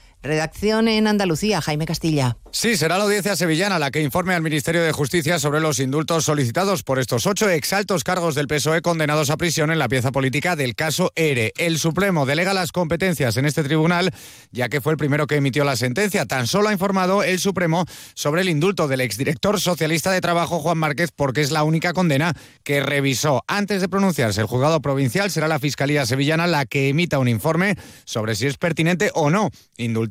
Redacción en Andalucía, Jaime Castilla. Sí, será la audiencia sevillana la que informe al Ministerio de Justicia sobre los indultos solicitados por estos ocho exaltos cargos del PSOE condenados a prisión en la pieza política del caso ERE. El Supremo delega las competencias en este tribunal, ya que fue el primero que emitió la sentencia. Tan solo ha informado el Supremo sobre el indulto del exdirector socialista de Trabajo, Juan Márquez, porque es la única condena que revisó. Antes de pronunciarse el juzgado provincial, será la Fiscalía Sevillana la que emita un informe sobre si es pertinente o no indultar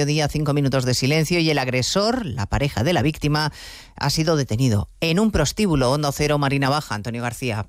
mediodía, cinco minutos de silencio y el agresor, la pareja de la víctima, ha sido detenido en un prostíbulo. Hondo Cero, Marina Baja, Antonio García.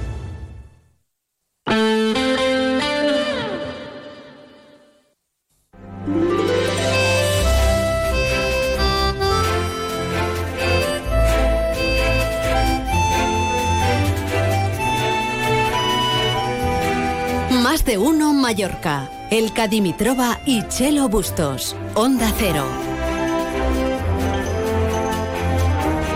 De uno Mallorca. El Cadimitrova y Chelo Bustos. Onda Cero.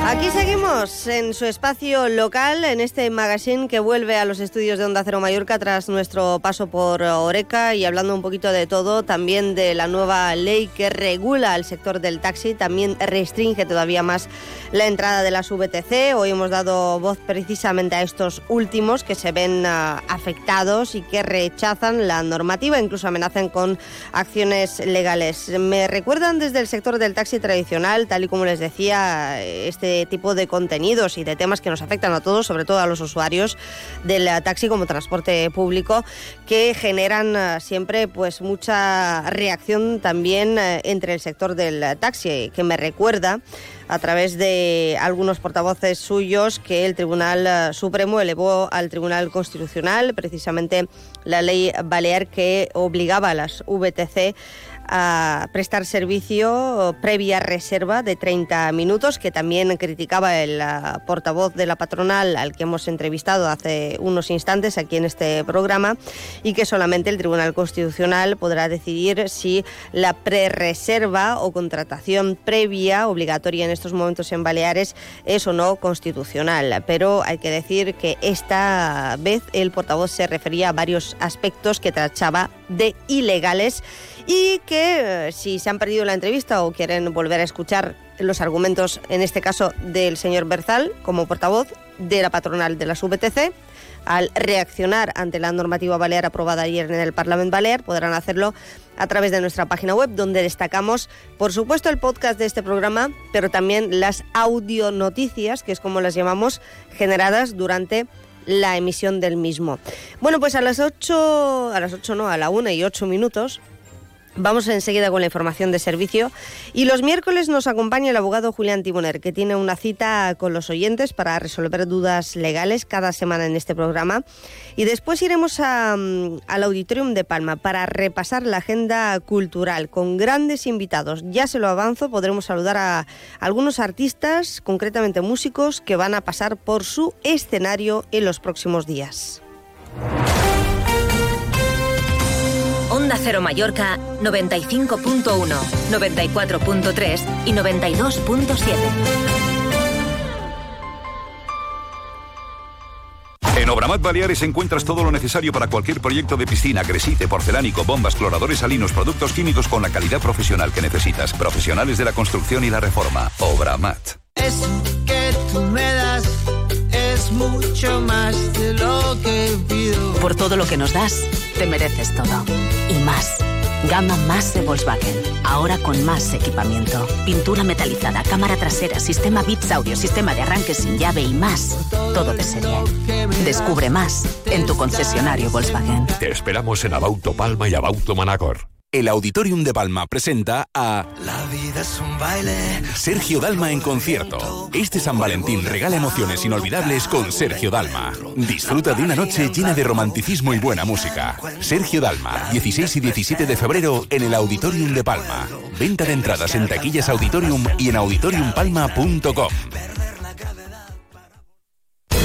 Aquí seguimos en su espacio local, en este magazine que vuelve a los estudios de Onda Cero Mallorca tras nuestro paso por Oreca y hablando un poquito de todo, también de la nueva ley que regula el sector del taxi, también restringe todavía más la entrada de las VTC. Hoy hemos dado voz precisamente a estos últimos que se ven uh, afectados y que rechazan la normativa, incluso amenazan con acciones legales. Me recuerdan desde el sector del taxi tradicional, tal y como les decía, este tipo de contenidos y de temas que nos afectan a todos, sobre todo a los usuarios del taxi como transporte público, que generan uh, siempre pues mucha reacción también uh, entre el sector del taxi, que me recuerda a través de algunos portavoces suyos que el Tribunal Supremo elevó al Tribunal Constitucional precisamente la ley balear que obligaba a las VTC a prestar servicio previa reserva de 30 minutos, que también criticaba el portavoz de la patronal al que hemos entrevistado hace unos instantes aquí en este programa, y que solamente el Tribunal Constitucional podrá decidir si la pre-reserva o contratación previa obligatoria en estos momentos en Baleares es o no constitucional. Pero hay que decir que esta vez el portavoz se refería a varios aspectos que tachaba de ilegales y que eh, si se han perdido la entrevista o quieren volver a escuchar los argumentos, en este caso del señor Berzal como portavoz de la patronal de las VTC, al reaccionar ante la normativa balear aprobada ayer en el Parlamento Balear, podrán hacerlo a través de nuestra página web, donde destacamos, por supuesto, el podcast de este programa, pero también las audionoticias, que es como las llamamos, generadas durante la emisión del mismo. Bueno, pues a las 8, a las 8 no, a la 1 y 8 minutos, Vamos enseguida con la información de servicio y los miércoles nos acompaña el abogado Julián Timoner, que tiene una cita con los oyentes para resolver dudas legales cada semana en este programa. Y después iremos mm, al Auditorium de Palma para repasar la agenda cultural con grandes invitados. Ya se lo avanzo, podremos saludar a algunos artistas, concretamente músicos, que van a pasar por su escenario en los próximos días. Onda Cero Mallorca 95.1, 94.3 y 92.7. En Obramat Baleares encuentras todo lo necesario para cualquier proyecto de piscina, cresite, porcelánico, bombas, cloradores salinos, productos químicos con la calidad profesional que necesitas. Profesionales de la construcción y la reforma. Obramat. Es mucho más de lo que pido. Por todo lo que nos das, te mereces todo. Más. Gama más de Volkswagen. Ahora con más equipamiento. Pintura metalizada, cámara trasera, sistema bits audio, sistema de arranque sin llave y más. Todo de serie. Descubre más en tu concesionario Volkswagen. Te esperamos en Abauto Palma y Abauto Manacor. El Auditorium de Palma presenta a La vida es un baile. Sergio Dalma en concierto. Este San Valentín regala emociones inolvidables con Sergio Dalma. Disfruta de una noche llena de romanticismo y buena música. Sergio Dalma, 16 y 17 de febrero en el Auditorium de Palma. Venta de entradas en taquillas Auditorium y en auditoriumpalma.com.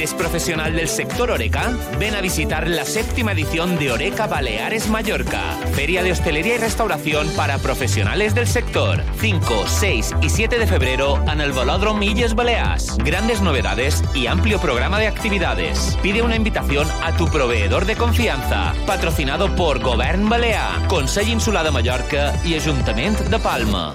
¿Eres profesional del sector Oreca? Ven a visitar la séptima edición de Oreca Baleares Mallorca, feria de hostelería y restauración para profesionales del sector. 5, 6 y 7 de febrero en el Velòdrom Illes Balears. Grandes novedades y amplio programa de actividades. Pide una invitación a tu proveedor de confianza. Patrocinado por Govern Balear, Consell Insular de Mallorca y Ayuntamiento de Palma.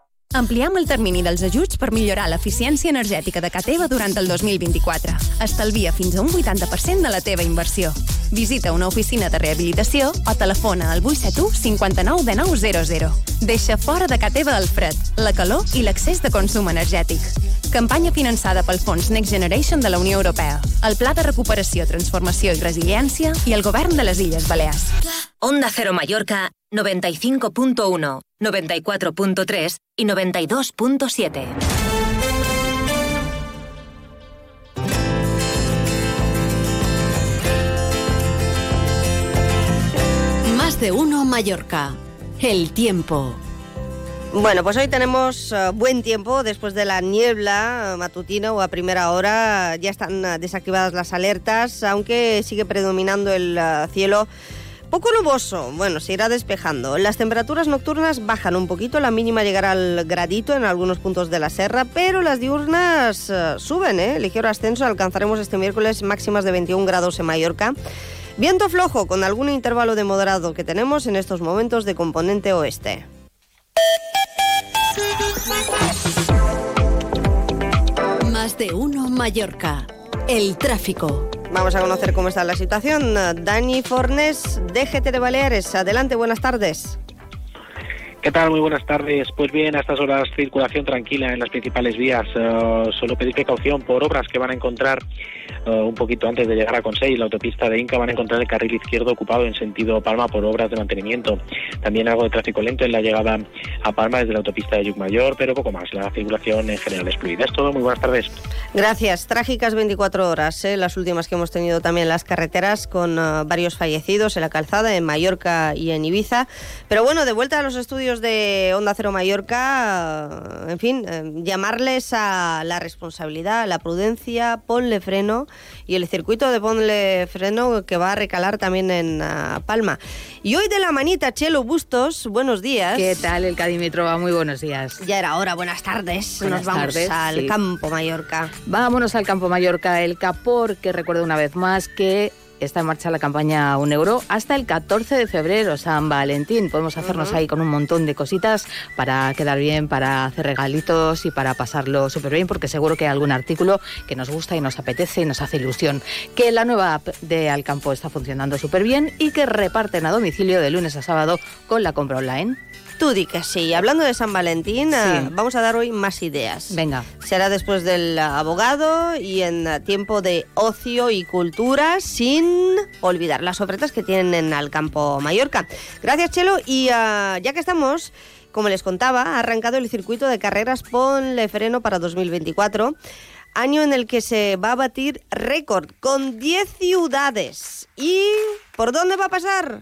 Ampliem el termini dels ajuts per millorar l'eficiència energètica de ca teva durant el 2024. Estalvia fins a un 80% de la teva inversió. Visita una oficina de rehabilitació o telefona al 871 59 de 900. Deixa fora de ca teva el fred, la calor i l'accés de consum energètic. Campanya finançada pel Fons Next Generation de la Unió Europea, el Pla de Recuperació, Transformació i Resiliència i el Govern de les Illes Balears. Onda Cero Mallorca 95.1, 94.3 y 92.7. Más de uno Mallorca. El tiempo. Bueno, pues hoy tenemos eh, buen tiempo después de la niebla eh, matutina o a primera hora. Ya están eh, desactivadas las alertas, aunque sigue predominando el cielo poco nuboso. Bueno, se irá despejando. Las temperaturas nocturnas bajan un poquito, la mínima llegará al gradito en algunos puntos de la serra, pero las diurnas eh, suben, ¿eh? Ligero ascenso, alcanzaremos este miércoles máximas de 21 grados en Mallorca. Viento flojo con algún intervalo de moderado que tenemos en estos momentos de componente oeste. Más de uno Mallorca. El tráfico. Vamos a conocer cómo está la situación. Dani Fornes, DGT de Baleares. Adelante, buenas tardes. ¿Qué tal? Muy buenas tardes. Pues bien, a estas horas circulación tranquila en las principales vías. Eh, solo pedir precaución por obras que van a encontrar eh, un poquito antes de llegar a Consell, la autopista de Inca, van a encontrar el carril izquierdo ocupado en sentido Palma por obras de mantenimiento. También algo de tráfico lento en la llegada a Palma desde la autopista de Yucmayor, pero poco más. La circulación en general es fluida. Es todo. Muy buenas tardes. Gracias. Trágicas 24 horas, ¿eh? las últimas que hemos tenido también en las carreteras, con eh, varios fallecidos en la calzada, en Mallorca y en Ibiza. Pero bueno, de vuelta a los estudios de Onda Cero Mallorca, en fin, eh, llamarles a la responsabilidad, a la prudencia, ponle freno y el circuito de ponle freno que va a recalar también en ah, Palma. Y hoy de la manita, Chelo Bustos, buenos días. ¿Qué tal el Cadímetro? Muy buenos días. Ya era hora, buenas tardes. Buenas Nos vamos tardes, al sí. campo Mallorca. Vámonos al Campo Mallorca, el Capor, que recuerdo una vez más que está en marcha la campaña Un Euro hasta el 14 de febrero, San Valentín. Podemos hacernos ahí con un montón de cositas para quedar bien, para hacer regalitos y para pasarlo súper bien, porque seguro que hay algún artículo que nos gusta y nos apetece y nos hace ilusión. Que la nueva app de Alcampo está funcionando súper bien y que reparten a domicilio de lunes a sábado con la compra online. Tú di que sí. Hablando de San Valentín, eh, vamos a dar hoy más ideas. Venga. Será después del abogado y en eh, tiempo de ocio y cultura, sin olvidar las ofertas que tienen en el campo Mallorca. Gracias, Chelo. Y ya que estamos, como les contaba, ha arrancado el circuito de carreras Ponle Freno para 2024 año en el que se va a batir récord con 10 ciudades. ¿Y por dónde va a pasar?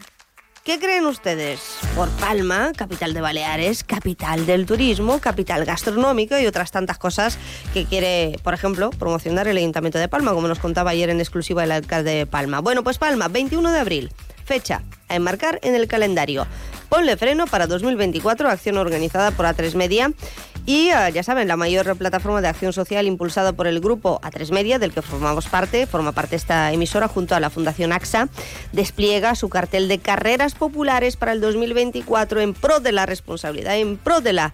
¿Qué creen ustedes? Por Palma, capital de Baleares, capital del turismo, capital gastronómico y otras tantas cosas que quiere, por ejemplo, promocionar el Ayuntamiento de Palma, como nos contaba ayer en exclusiva el alcalde de Palma. Bueno, pues Palma, 21 de abril, fecha a enmarcar en el calendario. Ponle freno para 2024, acción organizada por A3 Media. Y eh, ya saben, la mayor plataforma de acción social impulsada por el grupo A3 Media, del que formamos parte, forma parte esta emisora junto a la Fundación AXA, despliega su cartel de carreras populares para el 2024 en pro de la responsabilidad, en pro de la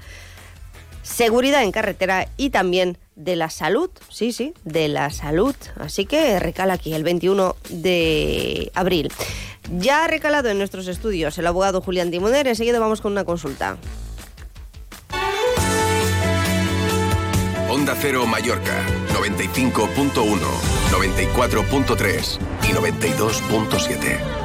seguridad en carretera y también de la salud, sí, sí, de la salud. Así que recala aquí el 21 de abril. Ya ha recalado en nuestros estudios el abogado Julián Timoner, enseguida vamos con una consulta. Onda Cero Mallorca, 95.1, 94.3 y 92.7.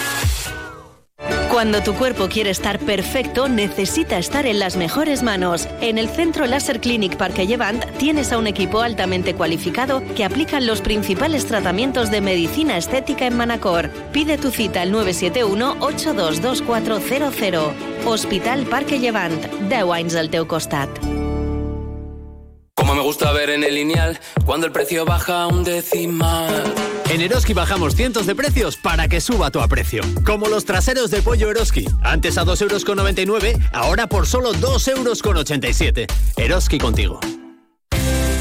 Cuando tu cuerpo quiere estar perfecto, necesita estar en las mejores manos. En el Centro Láser Clinic Parque Llevant tienes a un equipo altamente cualificado que aplican los principales tratamientos de medicina estética en Manacor. Pide tu cita al 971-822400. Hospital Parque Llevant. 10 anys al teu costat. Como me gusta ver en el lineal, cuando el precio baja un decimal. En Eroski bajamos cientos de precios para que suba tu aprecio. Como los traseros de pollo Eroski. Antes a 2,99 euros, ahora por solo 2,87 euros. Eroski contigo.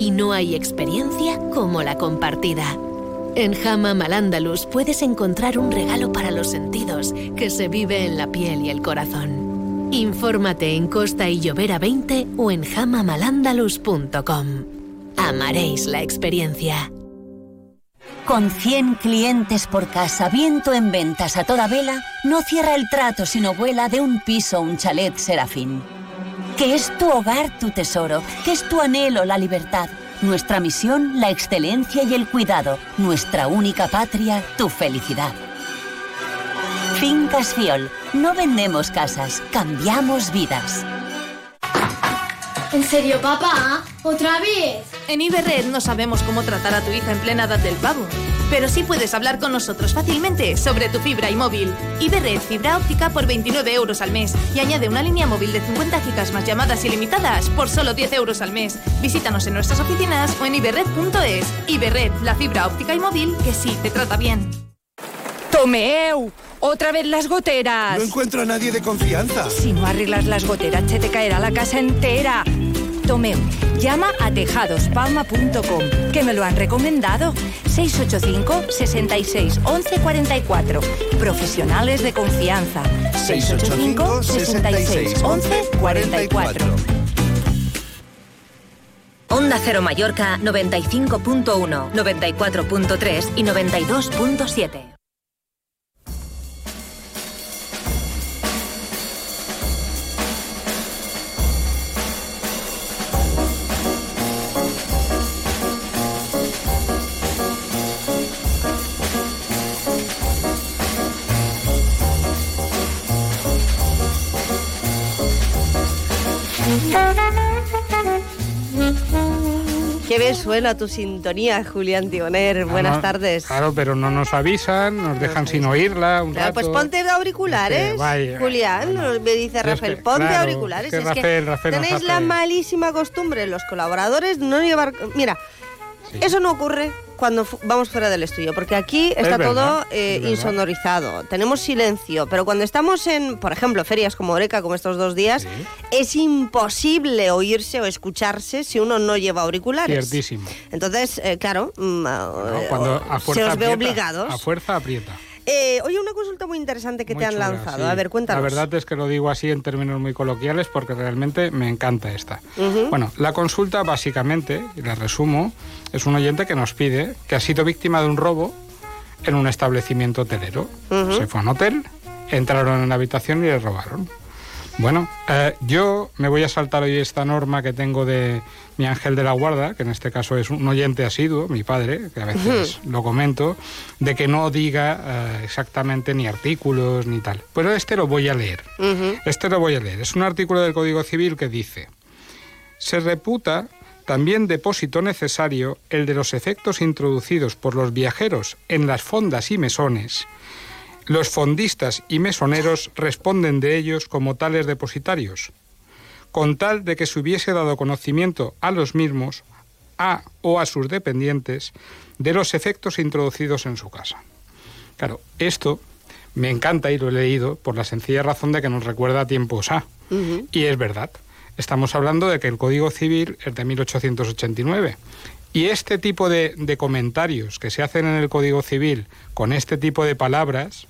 y no hay experiencia como la compartida. En Hamam al Andalus puedes encontrar un regalo para los sentidos que se vive en la piel y el corazón. Infórmate en Costa y Llovera 20 o en hamamalandalus.com. Amaréis la experiencia. Con 100 clientes por casa, viento en ventas a toda vela, no cierra el trato sino vuela de un piso a un chalet serafín que es tu hogar tu tesoro, que es tu anhelo la libertad, nuestra misión la excelencia y el cuidado, nuestra única patria tu felicidad. Fincas Fiol, no vendemos casas, cambiamos vidas. ¿En serio, papá? ¿Otra vez? En Iberred no sabemos cómo tratar a tu hija en plena edad del pavo, pero sí puedes hablar con nosotros fácilmente sobre tu fibra y móvil. Iberred fibra óptica por 29 euros al mes y añade una línea móvil de 50 gigas más llamadas ilimitadas por solo 10 euros al mes. Visítanos en nuestras oficinas o en iberred.es. Iberred, la fibra óptica y móvil que sí te trata bien. ¡Tomeu! ¡Otra vez las goteras! No encuentro a nadie de confianza. Si no arreglas las goteras, se te caerá la casa entera. Llama a tejadospalma.com, que me lo han recomendado. 685 66 11 44. Profesionales de confianza. 685 66 11 44. Onda Cero Mallorca 95.1, 94.3 y 92.7. Qué bien suena tu sintonía, Julián Tioner. Buenas no, tardes. Claro, pero no nos avisan, nos dejan sin oírla un Claro, rato. pues ponte auriculares, Es que, vaya, Julián, me dice es Rafael, que, ponte claro, auriculares. es que Rafael- Rafael tenéis la malísima costumbre, los colaboradores, no llevar... Mira, eso no ocurre cuando vamos fuera del estudio, porque aquí está todo eh, insonorizado, tenemos silencio, pero cuando estamos en, por ejemplo, ferias como Oreca, como estos dos días, es imposible oírse o escucharse si uno no lleva auriculares. Ciertísimo. Entonces, eh, claro, mm, ¿no? eh, Cuando a se os ve aprieta, obligados. A fuerza aprieta. Eh, oye, una consulta muy interesante que Muy te han chula, lanzado. sí. A ver, cuéntanos. La verdad es que lo digo así en términos muy coloquiales porque realmente me encanta esta. Bueno, la consulta básicamente, y la resumo, es un oyente que nos pide que ha sido víctima de un robo en un establecimiento hotelero. Se fue a un hotel, entraron en la habitación y le robaron. Bueno, eh, yo me voy a saltar hoy esta norma que tengo de mi ángel de la guarda, que en este caso es un oyente asiduo, mi padre, que a veces lo comento, de que no diga eh, exactamente ni artículos ni tal. Pero este lo voy a leer. Este lo voy a leer. Es un artículo del Código Civil que dice, se reputa también depósito necesario el de los efectos introducidos por los viajeros en las fondas y mesones. Los fondistas y mesoneros responden de ellos como tales depositarios, con tal de que se hubiese dado conocimiento a los mismos, a o a sus dependientes, de los efectos introducidos en su casa. Claro, esto me encanta y lo he leído por la sencilla razón de que nos recuerda a tiempos A. Y es verdad. Estamos hablando de que el Código Civil es de 1889. Y este tipo de, comentarios que se hacen en el Código Civil con este tipo de palabras,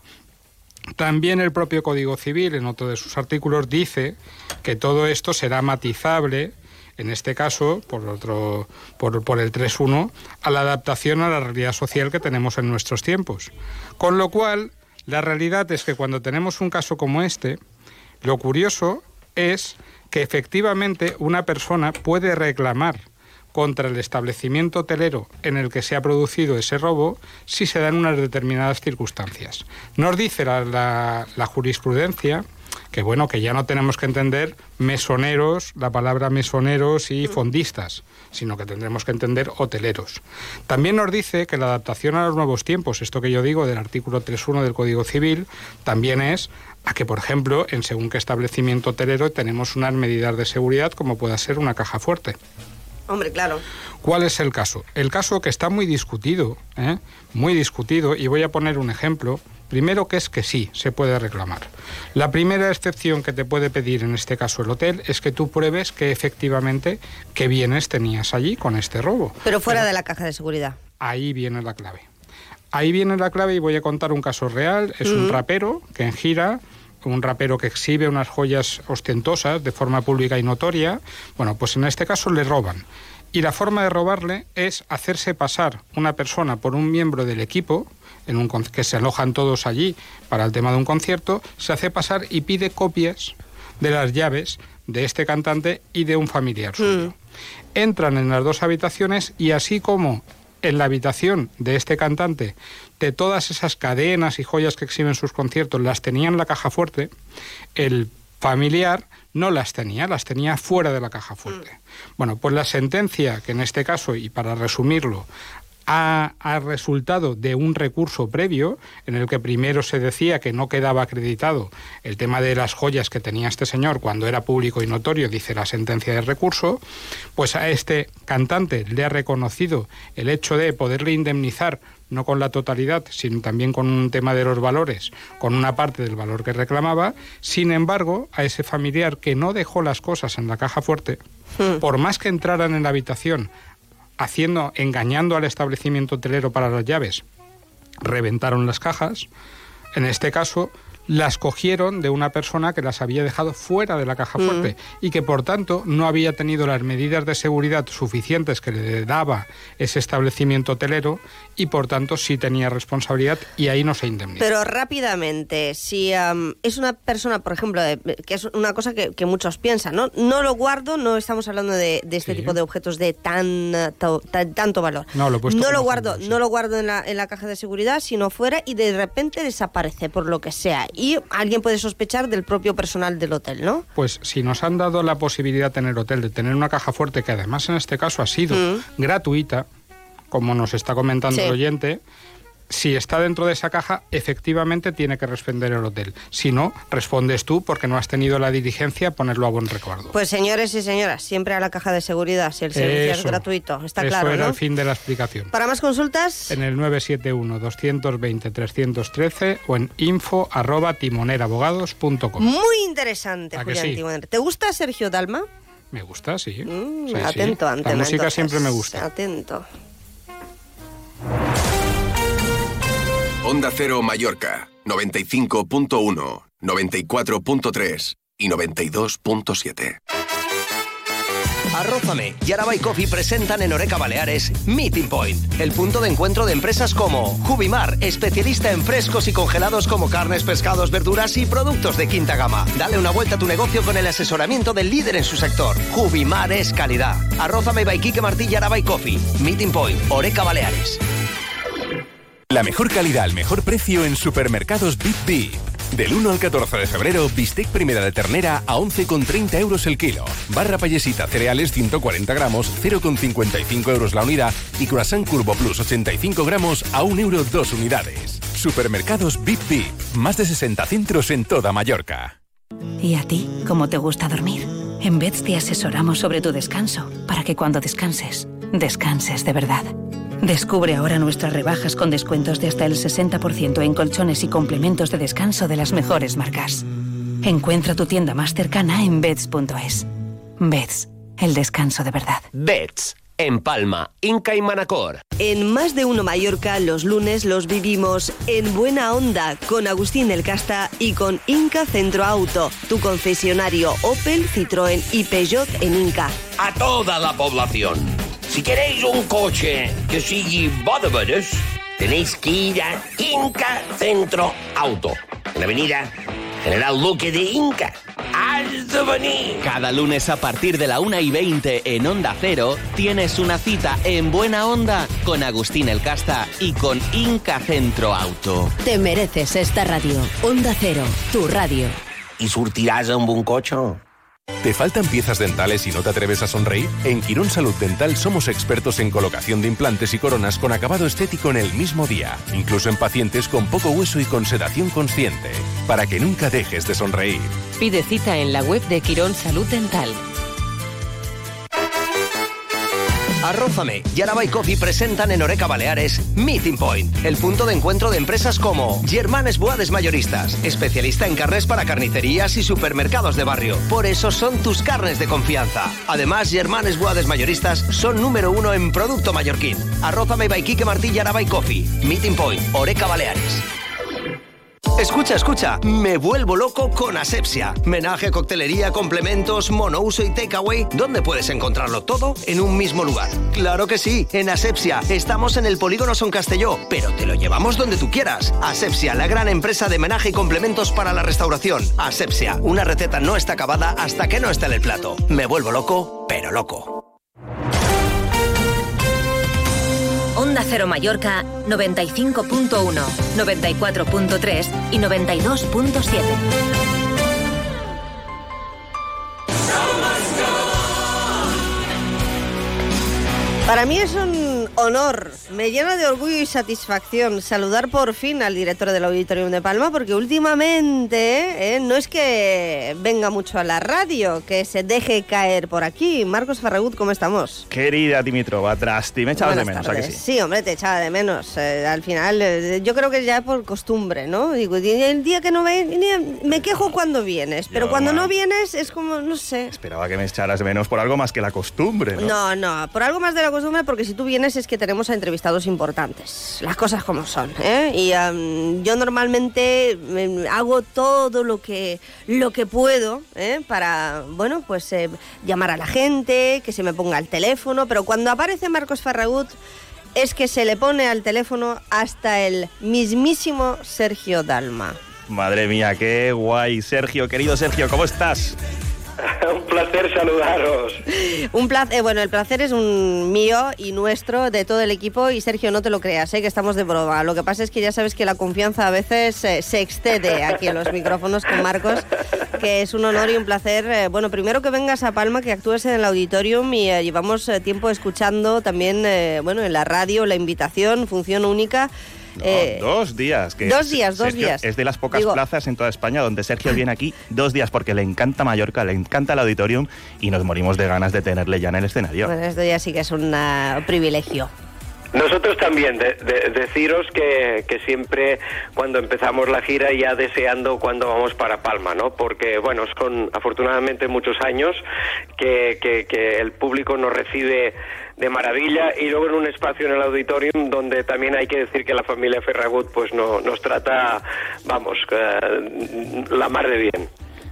también el propio Código Civil, en otro de sus artículos, dice que todo esto será matizable, en este caso, por, otro, por el 3.1, a la adaptación a la realidad social que tenemos en nuestros tiempos. Con lo cual, la realidad es que cuando tenemos un caso como este, lo curioso es que efectivamente una persona puede reclamar contra el establecimiento hotelero en el que se ha producido ese robo si se dan unas determinadas circunstancias. Nos dice la, la- la jurisprudencia que bueno, que ya no tenemos que entender mesoneros, la palabra mesoneros y fondistas, sino que tendremos que entender hoteleros. También nos dice que la adaptación a los nuevos tiempos, esto que yo digo del artículo 3.1 del Código Civil, también es a que, por ejemplo, en según qué establecimiento hotelero tenemos unas medidas de seguridad como pueda ser una caja fuerte. Hombre, claro. ¿Cuál es el caso? El caso que está muy discutido, ¿eh? muy discutido, y voy a poner un ejemplo. Primero que es que sí, se puede reclamar. La primera excepción que te puede pedir en este caso el hotel es que tú pruebes que efectivamente qué bienes tenías allí con este robo. Pero fuera de la caja de seguridad. Ahí viene la clave. Ahí viene la clave y voy a contar un caso real. Es un rapero que en gira, un rapero que exhibe unas joyas ostentosas de forma pública y notoria. Bueno, pues en este caso le roban. Y la forma de robarle es hacerse pasar una persona por un miembro del equipo, en un, que se alojan todos allí para el tema de un concierto, se hace pasar y pide copias de las llaves de este cantante y de un familiar suyo. Entran en las dos habitaciones y así como en la habitación de este cantante, de todas esas cadenas y joyas que exhiben sus conciertos, las tenía en la caja fuerte, el familiar no las tenía, las tenía fuera de la caja fuerte. Bueno, pues la sentencia, que en este caso, y para resumirlo, ha, ha resultado de un recurso previo en el que primero se decía que no quedaba acreditado el tema de las joyas que tenía este señor cuando era público y notorio, dice la sentencia de recurso, pues a este cantante le ha reconocido el hecho de poderle indemnizar no con la totalidad, sino también con un tema de los valores, con una parte del valor que reclamaba. Sin embargo, a ese familiar que no dejó las cosas en la caja fuerte, por más que entraran en la habitación haciendo, engañando al establecimiento hotelero para las llaves, reventaron las cajas. En este caso, las cogieron de una persona que las había dejado fuera de la caja Mm. fuerte y que por tanto no había tenido las medidas de seguridad suficientes que le daba ese establecimiento hotelero y por tanto sí tenía responsabilidad y ahí no se indemniza. Pero rápidamente, si es una persona, por ejemplo, de- que es una cosa que, que muchos piensan, ¿no? No lo guardo, no estamos hablando de, de este tipo de objetos de tan, to- tan- tanto valor. No, lo he puesto no lo guardo, no lo guardo en la, en la caja de seguridad, sino fuera y de repente desaparece por lo que sea. Y alguien puede sospechar del propio personal del hotel, ¿no? Pues si nos han dado la posibilidad de tener hotel, de tener una caja fuerte, que además en este caso ha sido Mm. gratuita, como nos está comentando Sí. el oyente, si está dentro de esa caja, efectivamente tiene que responder el hotel. Si no, respondes tú porque no has tenido la diligencia a ponerlo a buen recuerdo. Pues señores y señoras, siempre a la caja de seguridad, si el servicio es Eso. gratuito, está Eso claro, era ¿no? el fin de la explicación. Para más consultas, En el 971-220-313 o en info.timonerabogados.com. muy interesante, ¿A que Julián sí? Timoner. ¿Te gusta Sergio Dalma? Me gusta, sí. Mm, Sí, sí. atento, La música entonces. siempre me gusta. Atento. Onda Cero Mallorca, 95.1, 94.3 y 92.7. Arrózame y Araba y Coffee presentan en Oreca Baleares Meeting Point, el punto de encuentro de empresas como Jubimar, especialista en frescos y congelados como carnes, pescados, verduras y productos de quinta gama. Dale una vuelta a tu negocio con el asesoramiento del líder en su sector. Jubimar es calidad. Arrózame by Quique Martí y Araba y Coffee. Meeting Point, Oreca Baleares. La mejor calidad al mejor precio en supermercados Bip Bip. Del 1 al 14 de febrero, bistec primera de ternera a 11,30 euros el kilo. Barra payesita cereales 140 gramos, 0,55 euros la unidad. Y croissant Curvo Plus 85 gramos a 1 euro 2 unidades. Supermercados Bip Bip. Más de 60 centros en toda Mallorca. ¿Y a ti? ¿Cómo te gusta dormir? En Beds te asesoramos sobre tu descanso para que cuando descanses, descanses de verdad. Descubre ahora nuestras rebajas con descuentos de hasta el 60% en colchones y complementos de descanso de las mejores marcas. Encuentra tu tienda más cercana en beds.es. Beds, el descanso de verdad. Bets, en Palma, Inca y Manacor. En Más de Uno Mallorca, los lunes los vivimos en buena onda con Agustín El Casta y con Inca Centro Auto, tu concesionario Opel, Citroën y Peugeot en Inca. a toda la población. Si queréis un coche que sigui bo de veres, tenéis que ir a Inca Centro Auto, en la avenida General Luque de Inca. ¡Has de venir! Cada lunes a partir de la 1 y 20 en Onda Cero tienes una cita en Buena Onda con Agustín El Casta y con Inca Centro Auto. Te mereces esta radio. Onda Cero, tu radio. I sortiràs amb un cotxe? ¿Te faltan piezas dentales y no te atreves a sonreír? En Quirón Salud Dental somos expertos en colocación de implantes y coronas con acabado estético en el mismo día, incluso en pacientes con poco hueso y con sedación consciente, para que nunca dejes de sonreír. Pide cita en la web de Quirón Salud Dental. Arrózame y Araba y Coffee presentan en Oreca Baleares Meeting Point, el punto de encuentro de empresas como Germanes Boades Mayoristas, especialista en carnes para carnicerías y supermercados de barrio. Por eso son tus carnes de confianza. Además, Germanes Boades Mayoristas son número uno en producto mallorquín. Arrózame by Martí y Araba Coffee. Meeting Point, Oreca Baleares. Escucha, escucha, me vuelvo loco con Asepsia. Menaje, coctelería, complementos, monouso y takeaway. ¿Dónde puedes encontrarlo todo? En un mismo lugar. Claro que sí, en Asepsia. Estamos en el Polígono Son Castelló, pero te lo llevamos donde tú quieras. Asepsia, la gran empresa de menaje y complementos para la restauración. Asepsia, una receta no está acabada hasta que no está en el plato. Me vuelvo loco, pero loco. Onda Cero Mallorca 95.1, 94.3 y 92.7. Para mí es un honor, me llena de orgullo y satisfacción saludar por fin al director del Auditorium de Palma, porque últimamente eh, no es que venga mucho a la radio, que se deje caer por aquí. Marcos Farragut, ¿cómo estamos? Querida Dimitrova, Drasti, me echabas de menos, ¿a que tardes. sí? hombre, te echaba de menos. Eh, al final, eh, yo creo que ya por costumbre, ¿no? Digo, el día que no ven, me quejo cuando vienes, pero Yo, cuando no vienes es como, no sé. Esperaba que me echaras de menos por algo más que la costumbre, ¿no? No, no, por algo más de la costumbre, porque si tú vienes es que tenemos a entrevistados importantes. Las cosas como son, ¿eh? Y yo normalmente em, hago todo lo que, lo que puedo, ¿eh? Para, bueno, pues eh, llamar a la gente, que se me ponga el teléfono, pero cuando aparece Marcos Farragut es que se le pone al teléfono hasta el mismísimo Sergio Dalma. Madre mía, qué guay. Sergio, querido Sergio, ¿cómo estás? [LAUGHS] un placer saludaros. Un placer, bueno, el placer es un mío y nuestro, de todo el equipo. Y Sergio, no te lo creas, ¿eh? que estamos de broma. Lo que pasa es que ya sabes que la confianza a veces eh, se excede aquí en los micrófonos con Marcos, que es un honor y un placer. Eh, bueno, primero que vengas a Palma, que actúes en el auditorium y eh, llevamos eh, tiempo escuchando también, eh, bueno, en la radio la invitación, función única. No, Eh, dos días. Que dos días, dos Sergio días. Es de las pocas Digo- plazas en toda España donde Sergio viene aquí dos días porque le encanta Mallorca, le encanta el auditorium y nos morimos de ganas de tenerle ya en el escenario. Bueno, esto ya sí que es un ah, privilegio. Nosotros también, de- de- deciros que, que siempre cuando empezamos la gira ya deseando cuando vamos para Palma, ¿no? Porque, bueno, son afortunadamente muchos años que, que- que el público nos recibe de maravilla y luego en un espacio en el auditorium donde también hay que decir que la familia Ferragut pues no, nos trata, vamos, eh, la mar de bien.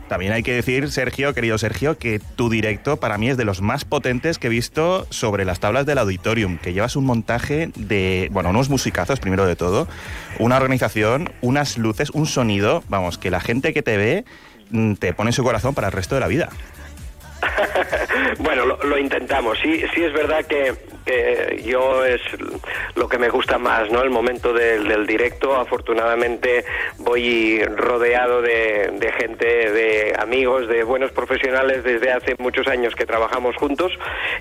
También hay que decir, Sergio, querido Sergio, que tu directo para mí es de los más potentes que he visto sobre las tablas del auditorium, que llevas un montaje de, bueno, unos musicazos primero de todo, una organización, unas luces, un sonido, vamos, que la gente que te ve mm, te pone su corazón para el resto de la vida. [LAUGHS] Bueno, lo, intentamos. Sí, sí es verdad que, que yo es lo que me gusta más, ¿no? El momento del, del directo. Afortunadamente voy rodeado de, de gente, de amigos, de buenos profesionales desde hace muchos años que trabajamos juntos.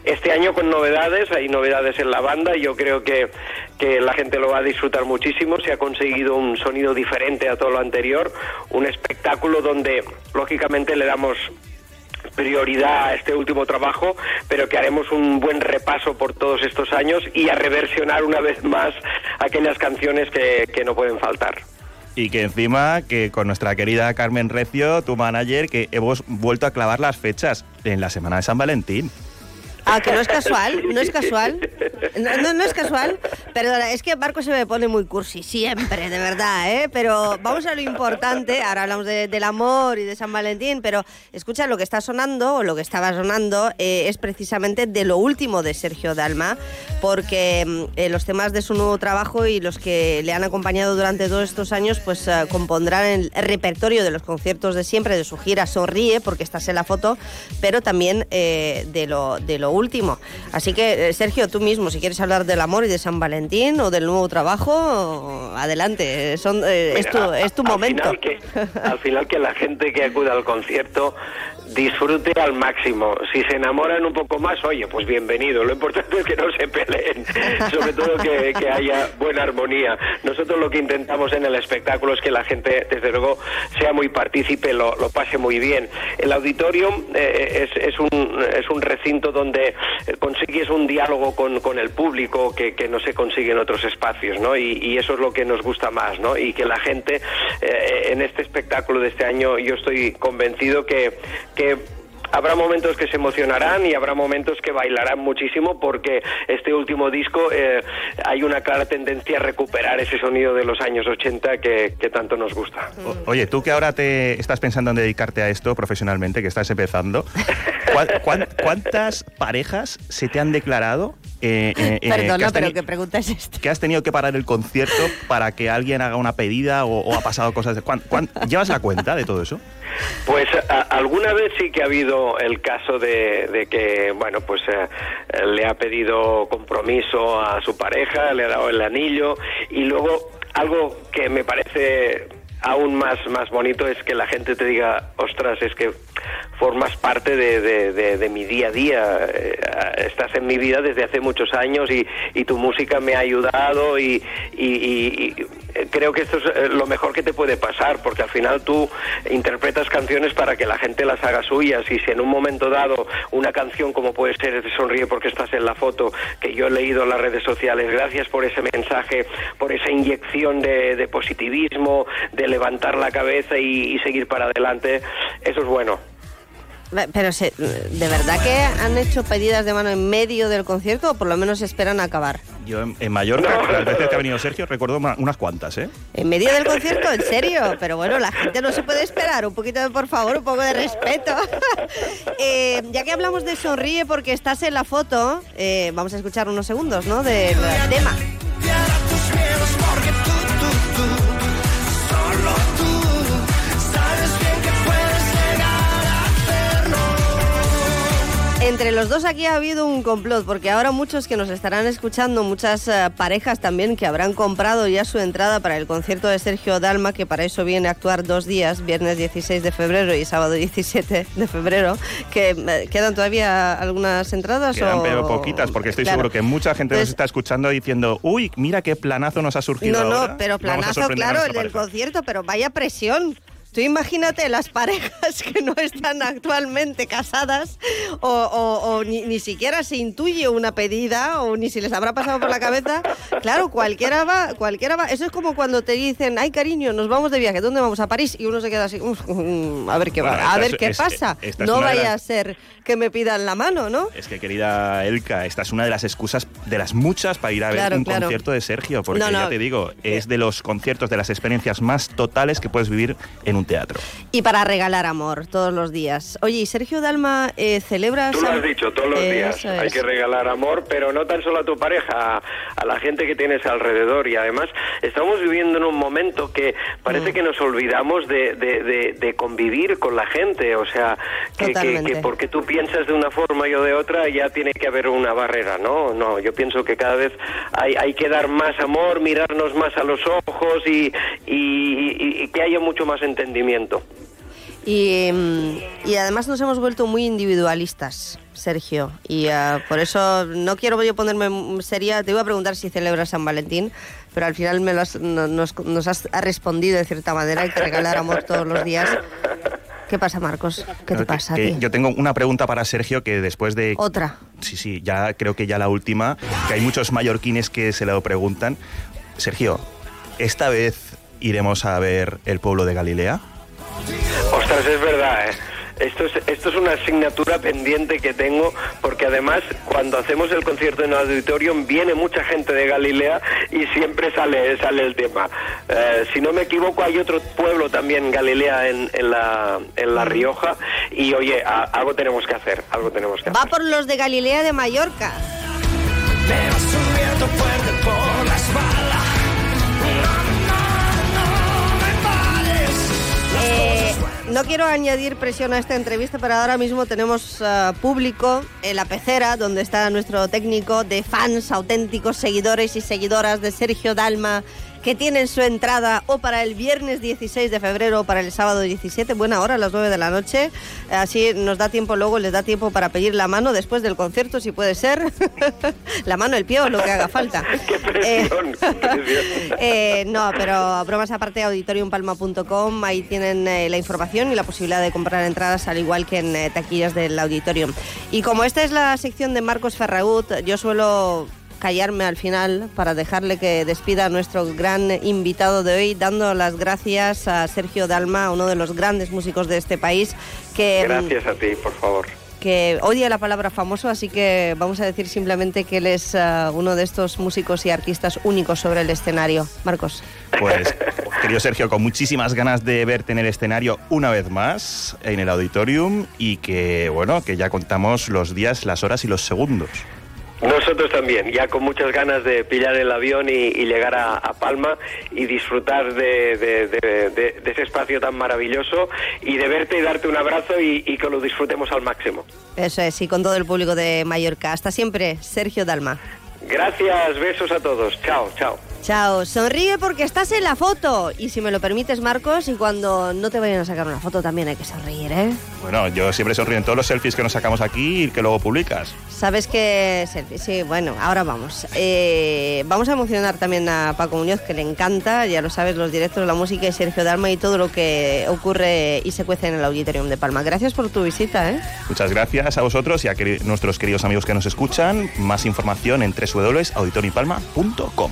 Este año con novedades, hay novedades en la banda. Yo creo que, que la gente lo va a disfrutar muchísimo. Se ha conseguido un sonido diferente a todo lo anterior, un espectáculo donde lógicamente le damos prioridad a este último trabajo, pero que haremos un buen repaso por todos estos años y a reversionar una vez más aquellas canciones que, que no pueden faltar. Y que encima, que con nuestra querida Carmen Recio, tu manager, que hemos vuelto a clavar las fechas en la semana de San Valentín. Ah, que no es casual, no es casual. No, no, no es casual. Perdona, es que Marco se me pone muy cursi, siempre, de verdad, ¿eh? Pero vamos a lo importante. Ahora hablamos de- del amor y de San Valentín, pero escucha, lo que está sonando, o lo que estaba sonando, eh, es precisamente de lo último de Sergio Dalma, porque mm, eh, los temas de su nuevo trabajo y los que le han acompañado durante todos estos años, pues eh, compondrán el repertorio de los conciertos de siempre, de su gira Sonríe, porque estás en la foto, pero también eh, de, lo, de lo último. Así que, eh, Sergio, tú mismo, si quieres hablar del amor y de San Valentín o del nuevo trabajo, adelante, son, eh, es, tu, es tu al momento. final que- al final que la gente que acuda al concierto disfrute al máximo. Si se enamoran un poco más, oye, pues bienvenido. Lo importante es que no se peleen, [LAUGHS] sobre todo que, que haya buena armonía. Nosotros lo que intentamos en el espectáculo es que la gente, desde luego, sea muy partícipe, lo, lo pase muy bien. El auditorium eh, es, es, un, es un recinto donde eh, consigues un diálogo con, con el público que, que no se consigue en otros espacios, ¿no? Y, y eso es lo que nos gusta más, ¿no? Y que la gente eh, en este espectáculo de este año, yo estoy convencido que, que Habrá momentos que se emocionarán y habrá momentos que bailarán muchísimo porque este último disco eh, hay una clara tendencia a recuperar ese sonido de los años 80 que, que tanto nos gusta. O- Oye, tú que ahora te estás pensando en dedicarte a esto profesionalmente, que estás empezando, ¿cuán- cuán- ¿cuántas parejas se te han declarado? eh, eh, eh, has pero ¿qué pregunta es esta? que has tenido que parar el concierto para que alguien haga una pedida o, o ha pasado cosas de... ¿cuán- cuán- ¿Llevas la cuenta de todo eso? Pues a- alguna vez sí que ha habido el caso de, de que, bueno, pues eh, le ha pedido compromiso a su pareja, le ha dado el anillo y luego algo que me parece aún más, más bonito es que la gente te diga, ostras, es que formas parte de, de- de- de mi día a día, eh, estás en mi vida desde hace muchos años y, y tu música me ha ayudado y, y- y- creo que esto es eh, lo mejor que te puede pasar, porque al final tú interpretas canciones para que la gente las haga suyas y si en un momento dado una canción como puede ser Te sonríe porque estás en la foto, que yo he leído en las redes sociales, gracias por ese mensaje, por esa inyección de, de positivismo, de levantar la cabeza y, y seguir para adelante, eso es bueno. Pero, se- ¿de verdad que han hecho pedidas de mano en medio del concierto o por lo menos esperan a acabar? Yo en, en Mallorca, las veces que ha venido Sergio, recuerdo ma- unas cuantas, ¿eh? ¿En medio del concierto? ¿En serio? Pero bueno, la gente no se puede esperar. Un poquito de, por favor, un poco de respeto. [LAUGHS] Eh, ya que hablamos de Sonríe porque estás en la foto, eh, vamos a escuchar unos segundos, ¿no? Del tema. Entre los dos aquí ha habido un complot, porque ahora muchos que nos estarán escuchando, muchas eh, parejas también que habrán comprado ya su entrada para el concierto de Sergio Dalma, que para eso viene a actuar dos días, viernes 16 de febrero y sábado 17 de febrero, que eh, quedan todavía algunas entradas Quedan o pero poquitas, porque estoy Claro. seguro que mucha gente nos Entonces- está escuchando diciendo, uy, mira qué planazo nos ha surgido No, ahora. no, pero planazo, claro, el del pareja". concierto, pero vaya presión. Tú imagínate las parejas [LAUGHS] que no están actualmente casadas o, o- o ni, ni siquiera se intuye una pedida o ni si les habrá pasado por la cabeza. Claro, cualquiera va, cualquiera va. Eso es como cuando te dicen, ay cariño, nos vamos de viaje, ¿dónde vamos? A París. Y uno se queda así, "Uf, mm, a ver qué Bueno, va, a esta ver es- qué es- pasa. No vaya las- a ser que me pidan la mano, ¿no? Es que, querida Elka, esta es una de las excusas, de las muchas, para ir a ver Claro, un claro. concierto de Sergio. Porque No, no. ya te digo, es de los conciertos, de las experiencias más totales que puedes vivir en un teatro. Y para regalar amor todos los días. Oye, ¿y Sergio Dalma eh, celebra... Tú lo has dicho todos los días. Eso Hay es. que regalar amor, pero no tan solo a tu pareja, a, a la gente que tienes alrededor. Y además estamos viviendo en un momento que Mm. parece que nos olvidamos de, de- de- de convivir con la gente. O sea, que, que, Totalmente. que porque tú piensas de una forma y yo de otra, ya tiene que haber una barrera. No, no. Yo pienso que cada vez hay, hay que dar más amor, mirarnos más a los ojos y, y- y- y que haya mucho más entendimiento. Y, mm, y además nos hemos vuelto muy individualistas, Sergio. Y ah, por eso no quiero yo ponerme mm, seria. Te iba a preguntar si celebras San Valentín, pero al final me lo has- no- nos, nos has respondido de cierta manera. Hay que regalar amor todos los días. ¿Qué pasa, Marcos? ¿Qué te que- pasa a que ti? yo tengo una pregunta para Sergio que después de... Otra. Sí, sí, ya creo que ya la última, que hay muchos mallorquines que se lo preguntan. Sergio, ¿esta vez iremos a ver el pueblo de Galilea? Ostras, es verdad, ¿eh? Esto es, esto es una asignatura pendiente que tengo porque además cuando hacemos el concierto en el auditorium viene mucha gente de Galilea y siempre sale, sale el tema. Eh, si no me equivoco hay otro pueblo también, Galilea, en, en la, en la Rioja y oye, a- algo tenemos que hacer, algo tenemos que hacer. Va por los de Galilea de Mallorca. No quiero añadir presión a esta entrevista, pero ahora mismo tenemos ah, público en la pecera, donde está nuestro técnico de fans, auténticos seguidores y seguidoras de Sergio Dalma, que tienen su entrada o para el viernes 16 de febrero o para el sábado 17, buena hora, a las 9 de la noche. Así nos da tiempo luego, les da tiempo para pedir la mano después del concierto, si puede ser. [LAUGHS] la mano, el pie o lo que haga falta. [LAUGHS] Eh, [LAUGHS] eh, no, pero bromas aparte, auditoriumpalma.com, ahí tienen eh, la información y la posibilidad de comprar entradas al igual que en taquillas del auditorium. Y como esta es la sección de Marcos Ferragut, yo suelo callarme al final para dejarle que despida a nuestro gran invitado de hoy, dando las gracias a Sergio Dalma, uno de los grandes músicos de este país, que mm, Gracias a ti, por favor. que odia la palabra famoso, así que vamos a decir simplemente que él es ah, uno de estos músicos y artistas únicos sobre el escenario. Marcos. Pues, querido Sergio, con muchísimas ganas de verte en el escenario una vez más en el auditorium y que, bueno, que ya contamos los días, las horas y los segundos. Nosotros también, ya con muchas ganas de pillar el avión y, y llegar a, a Palma y disfrutar de, de- de- de- de ese espacio tan maravilloso y de verte y darte un abrazo y, y que lo disfrutemos al máximo. Eso es, y con todo el público de Mallorca. Hasta siempre, Sergio Dalma. Gracias, besos a todos. Chao, chao. Chao, sonríe porque estás en la foto. Y si me lo permites, Marcos, y cuando no te vayan a sacar una foto también hay que sonreír, ¿eh? Bueno, yo siempre sonrío en todos los selfies que nos sacamos aquí y que luego publicas. Sabes que... selfie, Sí, bueno, ahora vamos. Eh, vamos a emocionar también a Paco Muñoz, que le encanta, ya lo sabes, los directos, la música y Sergio Dalma y todo lo que ocurre y se cuece en el Auditorium de Palma. Gracias por tu visita, ¿eh? Muchas gracias a vosotros y a nuestros queridos amigos que nos escuchan. Más información en www.auditoriumpalma.com.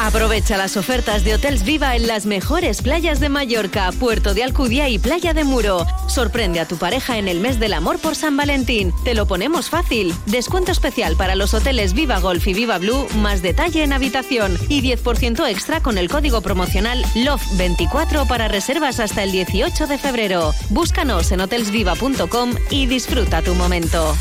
Aprovecha las ofertas de Hotels Viva en las mejores playas de Mallorca, Puerto de Alcudia y Playa de Muro. Sorprende a tu pareja en el mes del amor por San Valentín. Te lo ponemos fácil. Descuento especial para los hoteles Viva Golf y Viva Blue, más detalle en habitación y 10% extra con el código promocional LOVE24 para reservas hasta el 18 de febrero. Búscanos en hotelsviva.com y disfruta tu momento.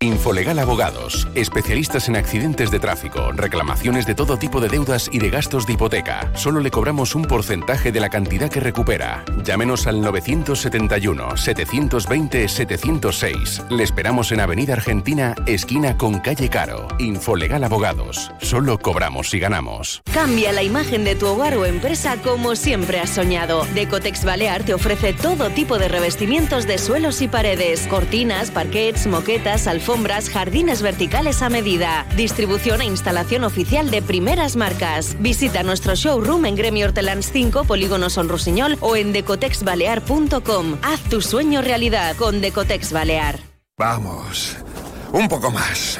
Infolegal Abogados, especialistas en accidentes de tráfico, reclamaciones de todo tipo de deudas y de gastos de hipoteca. Solo le cobramos un porcentaje de la cantidad que recupera. Llámenos al 971-720-706. Le esperamos en Avenida Argentina, esquina con calle Caro. Infolegal Abogados. Solo cobramos si ganamos. Cambia la imagen de tu hogar o empresa como siempre has soñado. Decotex Balear te ofrece todo tipo de revestimientos de suelos y paredes, cortinas, parquets, moquetas, alfombras, jardines verticales a medida. Distribución e instalación oficial de primeras marcas. Visita nuestro showroom en Gremio Hortelans 5, Polígono Son Rusiñol o en decotexbalear.com. Haz tu sueño realidad con Decotex Balear. Vamos, un poco más.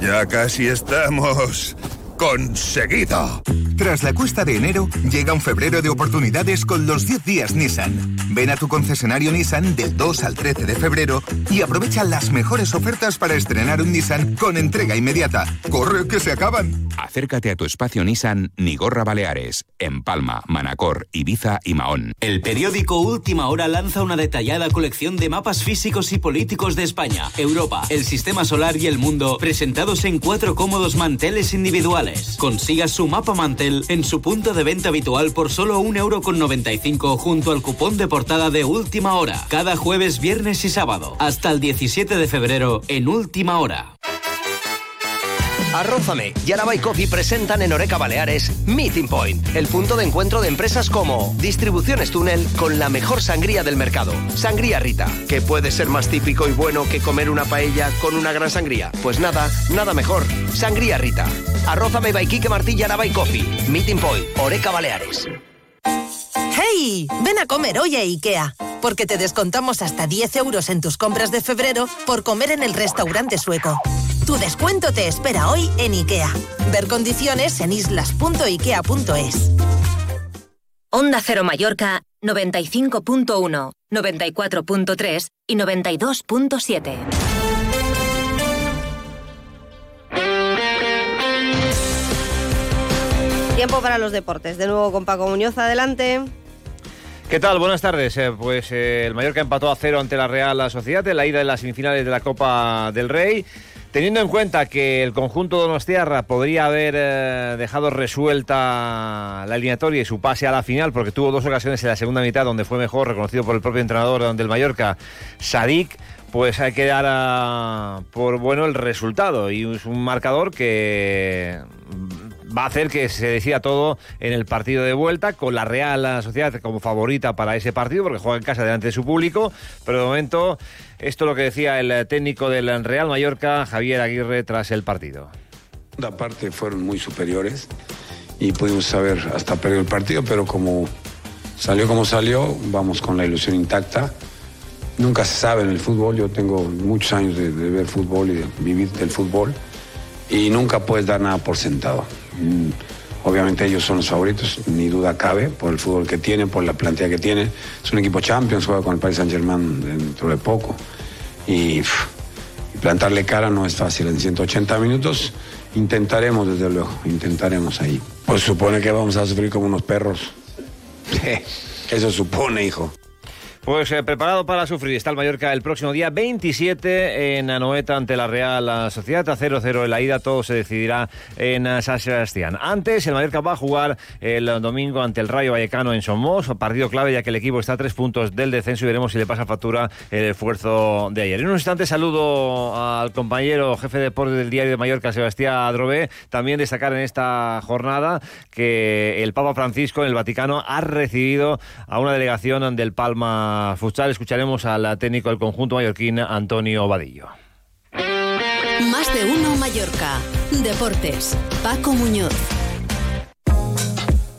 Ya casi estamos conseguido. Tras la cuesta de enero, llega un febrero de oportunidades con los 10 días Nissan. Ven a tu concesionario Nissan del 2 al 13 de febrero y aprovecha las mejores ofertas para estrenar un Nissan con entrega inmediata. ¡Corre que se acaban! Acércate a tu espacio Nissan Nigorra Baleares, en Palma, Manacor, Ibiza y Mahón. El periódico Última Hora lanza una detallada colección de mapas físicos y políticos de España, Europa, el sistema solar y el mundo, presentados en cuatro cómodos manteles individuales. Consiga su mapa mantel en su punto de venta habitual por solo 1,95€ junto al cupón de portada de Última Hora, cada jueves, viernes y sábado, hasta el 17 de febrero en Última Hora. Arrózame y Araba y Coffee presentan en Oreca Baleares Meeting Point, el punto de encuentro de empresas como Distribuciones Túnel con la mejor sangría del mercado, Sangría Rita, que puede ser más típico y bueno que comer una paella con una gran sangría. Pues nada, nada mejor. Sangría Rita. Arrózame by Quique Martí y Araba y Coffee. Meeting Point, Oreca Baleares. ¡Hey! Ven a comer hoy a IKEA, porque te descontamos hasta 10 euros en tus compras de febrero por comer en el restaurante sueco. Tu descuento te espera hoy en IKEA. Ver condiciones en islas.ikea.es. Onda Cero Mallorca 95.1, 94.3 y 92.7. Tiempo para los deportes. De nuevo con Paco Muñoz, adelante. ¿Qué tal? Buenas tardes. Eh, pues eh, el Mallorca empató a cero ante la Real Sociedad en la ida de las semifinales de la Copa del Rey. Teniendo en cuenta que el conjunto Donostiarra podría haber eh, dejado resuelta la eliminatoria y su pase a la final, porque tuvo dos ocasiones en la segunda mitad donde fue mejor, reconocido por el propio entrenador del Mallorca, Sadik, pues hay que dar a- por bueno el resultado. Y es un marcador que va a hacer que se decida todo en el partido de vuelta, con la Real Sociedad como favorita para ese partido, porque juega en casa delante de su público, pero de momento esto es lo que decía el técnico del Real Mallorca, Javier Aguirre, tras el partido. segunda parte fueron muy superiores y pudimos saber hasta perder el partido, pero como salió como salió, vamos con la ilusión intacta. Nunca se sabe en el fútbol, yo tengo muchos años de, de ver fútbol y de vivir del fútbol y nunca puedes dar nada por sentado. Mm, Obviamente ellos son los favoritos, ni duda cabe, por el fútbol que tienen, por la plantilla que tienen. Es un equipo Champions, juega con el Paris Saint Germain dentro de poco. Y, plantarle cara no es fácil en 180 minutos. Intentaremos, desde luego, intentaremos ahí. Pues supone que vamos a sufrir como unos perros. [LAUGHS] Eso supone, hijo. Pues eh, preparado para sufrir está el Mallorca el próximo día 27 en Anoeta ante la Real Sociedad. A 0-0 en la ida, todo se decidirá en eh, San Sebastián. Antes, el Mallorca va a jugar el domingo ante el Rayo Vallecano en Somos. Partido clave ya que el equipo está a tres puntos del descenso y veremos si le pasa factura el esfuerzo de ayer. En un instante saludo al compañero jefe de deporte del diario de Mallorca, Sebastián Adrobé. También destacar en esta jornada que el Papa Francisco en el Vaticano ha recibido a una delegación del Palma Futsal. Escucharemos al técnico del conjunto mallorquín, Antonio Vadillo. Más de uno Mallorca. Deportes. Paco Muñoz.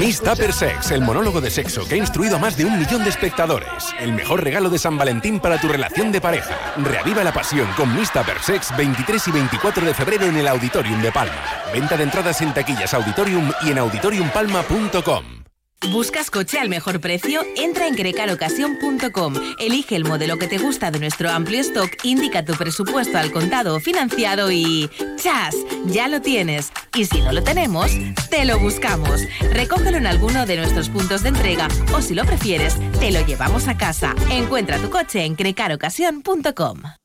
Miss Tupper Sex, el monólogo de sexo que ha instruido a más de un millón de espectadores. El mejor regalo de San Valentín para tu relación de pareja. Reaviva la pasión con Miss Tupper Sex 23 y 24 de febrero en el Auditorium de Palma. Venta de entradas en taquillas Auditorium y en auditoriumpalma.com. ¿Buscas coche al mejor precio? Entra en crecarocasión.com, elige el modelo que te gusta de nuestro amplio stock, indica tu presupuesto al contado o financiado y ¡chas! Ya lo tienes. Y si no lo tenemos, te lo buscamos. Recógelo en alguno de nuestros puntos de entrega o si lo prefieres, te lo llevamos a casa. Encuentra tu coche en crecarocasión.com.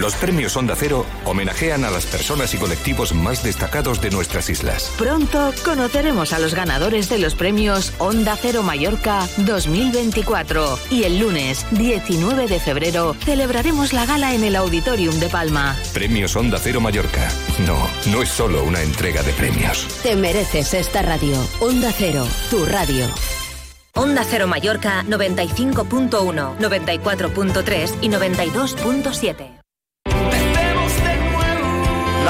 Los premios Onda Cero homenajean a las personas y colectivos más destacados de nuestras islas. Pronto conoceremos a los ganadores de los premios Onda Cero Mallorca 2024 y el lunes 19 de febrero celebraremos la gala en el Auditorium de Palma. Premios Onda Cero Mallorca. No, no es solo una entrega de premios. Te mereces esta radio. Onda Cero, tu radio. Onda Cero Mallorca 95.1, 94.3 y 92.7.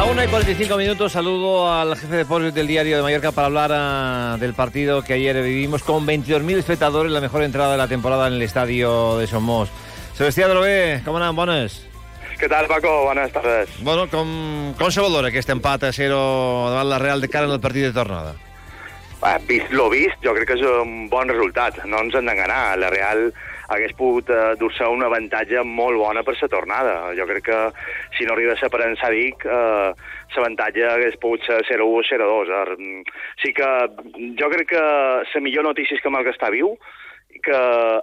La 1 y 45 minutos, saludo al jefe de deportes del diario de Mallorca para hablar ah, del partido que ayer vivimos con 22.000 espectadores, la mejor entrada de la temporada en el estadio de Somos. Sebastián Drobé, com anem? Bones. Què tal, Paco? Bones tardes. Bueno, com, com se valora aquest empat a 0 davant la Real de cara en el partit de tornada? Eh, vist lo vist, jo crec que és un bon resultat. No ens hem d'enganar. La Real hagués pogut eh, dur-se un avantatge molt bona per la tornada. Jo crec que si no arriba a ser per en Sadik, eh, l'avantatge hagués pogut ser 0-1 o 0-2. Eh, sí que jo crec que la millor notícia és que Malga està viu, que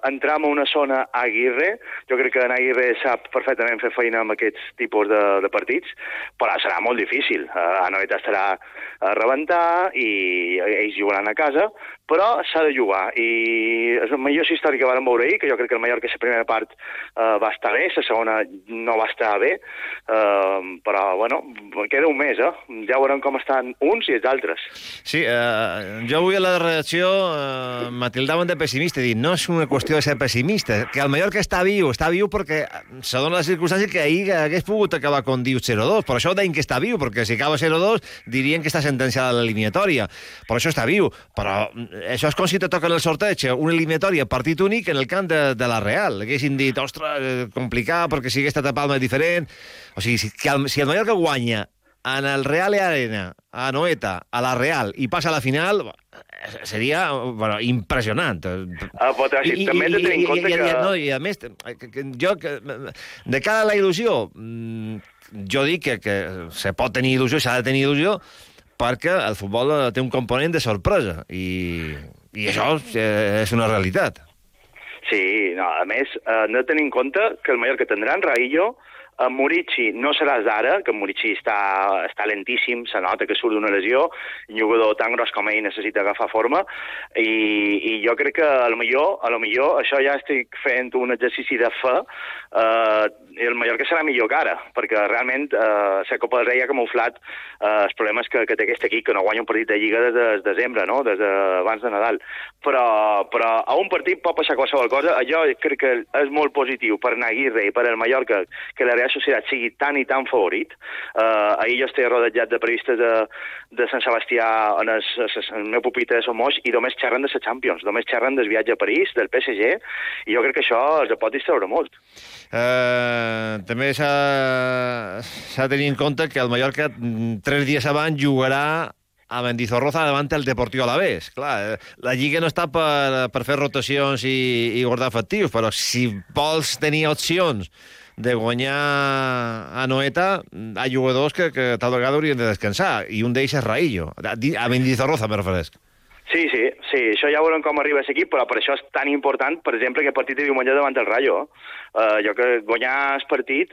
entram a una zona Aguirre, jo crec que en Aguirre sap perfectament fer feina amb aquests tipus de, de partits, però serà molt difícil. Uh, Anoeta estarà a rebentar i ells jugaran a casa, però s'ha de jugar. I és la millor història que vam veure ahir, que jo crec que el Mallorca la primera part uh, va estar bé, la segona no va estar bé, uh, però, bueno, queda un mes, eh? Ja veurem com estan uns i els altres. Sí, eh, jo avui a la redacció eh, m'atildaven de pessimista, dit, no és una qüestió de ser pessimista, que el Mallorca està viu, està viu perquè se dona la circumstància que ahir hagués pogut acabar con Diu 0-2, per això deien que està viu, perquè si acaba 0-2 dirien que està sentenciada l'eliminatòria, per això està viu, però això és com si te toca en el sorteig una eliminatòria partit únic en el camp de, de la Real, haguessin dit, ostres, eh, complicat, perquè si hagués estat a Palma diferent, o sigui, si, que el, si el Mallorca guanya en el Real Arena, a Noeta, a la Real, i passa a la final, seria bueno, impressionant. Ah, però I, també tenir en compte i, i, que... No, I a més, que, que, jo, que, de cara a la il·lusió, mm, jo dic que, que se pot tenir il·lusió, s'ha de tenir il·lusió, perquè el futbol eh, té un component de sorpresa, i, i això eh, és una realitat. Sí, no, a més, eh, de tenir en compte que el Mallorca tindrà en Raillo, en Murici no serà d'ara, que Murici està, està lentíssim, se nota que surt d'una lesió, un jugador tan gros com ell necessita agafar forma, i, i jo crec que a lo millor, a lo millor això ja estic fent un exercici de fe, eh, el Mallorca serà millor que ara, perquè realment eh, la Copa del Rei ha camuflat eh, els problemes que, que té aquest equip, que no guanya un partit de Lliga des de desembre, no? des d'abans de Nadal. Però, però a un partit pot passar qualsevol cosa. Jo crec que és molt positiu per Aguirre i per el Mallorca que la Real Societat sigui tan i tan favorit. Uh, ahir jo estic rodejat de periodistes de, de Sant Sebastià en el, meu pupita de Somos i només xerren de la Champions, només xerren del viatge a París, del PSG, i jo crec que això es pot distreure molt. Eh, també s'ha de tenir en compte que el Mallorca mm, tres dies abans jugarà a Mendizorroza davant el Deportiu Alavés. Clar, eh, la Lliga no està per, per fer rotacions i, i guardar efectius, però si vols tenir opcions de guanyar a Noeta, ha jugadors que, que tal vegada haurien de descansar, i un d'ells és Raillo. A Mendizorroza, me referesc. Sí, sí, sí, això ja veurem com arriba aquest equip, però per això és tan important, per exemple, que el partit de diumenge davant del Rayo, Uh, jo que guanyar el partit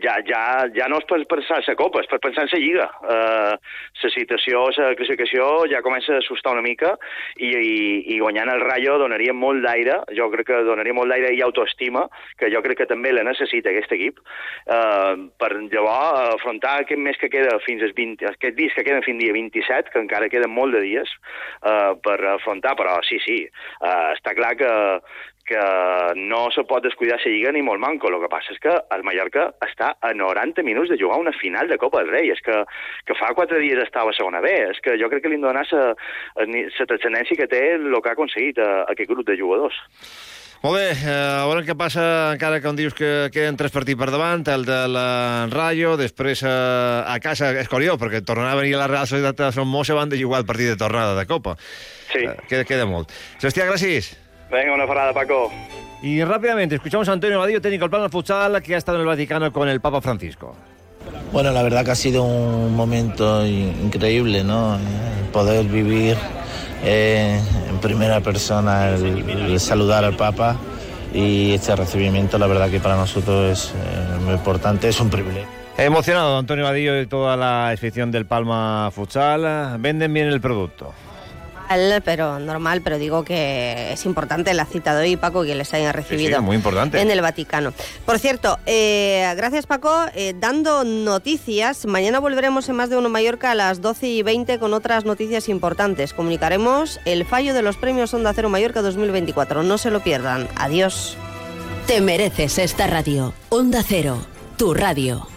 ja, ja, ja no és per pensar la Copa, és per pensar en la Lliga. Uh, la situació, la classificació ja comença a assustar una mica i, i, i guanyant el Rayo donaria molt d'aire, jo crec que donaria molt d'aire i autoestima, que jo crec que també la necessita aquest equip, uh, per llavors afrontar aquest mes que queda fins als 20, aquest dies que queden fins dia 27, que encara queden molt de dies uh, per afrontar, però sí, sí, uh, està clar que, que no se pot descuidar la Lliga ni molt manco. El que passa és que el Mallorca està a 90 minuts de jugar una final de Copa del Rei. És que, que fa quatre dies estava a segona B. És que jo crec que li han donat la transcendència que té el que ha aconseguit a, a aquest grup de jugadors. Molt bé, eh, a veure què passa, encara que em dius que queden tres partits per davant, el de la Rayo, després eh, a casa, és curiós, perquè tornarà a venir a la Real Societat de Son Mosse van de jugar el partit de tornada de Copa. Sí. Eh, queda, queda molt. Sebastián, gràcies. Venga, una parada, Paco. Y rápidamente, escuchamos a Antonio Vadillo, técnico del plano futsal, que ha estado en el Vaticano con el Papa Francisco. Bueno, la verdad que ha sido un momento increíble, ¿no? Poder vivir eh, en primera persona el, el, saludar al Papa y este recibimiento, la verdad que para nosotros es eh, muy importante, es un privilegio. Emocionado Antonio Vadillo y toda la expedición del Palma Futsal. Venden bien el producto pero normal, pero digo que es importante la cita de hoy, Paco, que les haya recibido sí, muy importante. en el Vaticano. Por cierto, eh, gracias Paco, eh, dando noticias, mañana volveremos en Más de Uno Mallorca a las 12 y 20 con otras noticias importantes. Comunicaremos el fallo de los premios Onda Cero Mallorca 2024. No se lo pierdan. Adiós. Te mereces esta radio. Onda Cero, tu radio.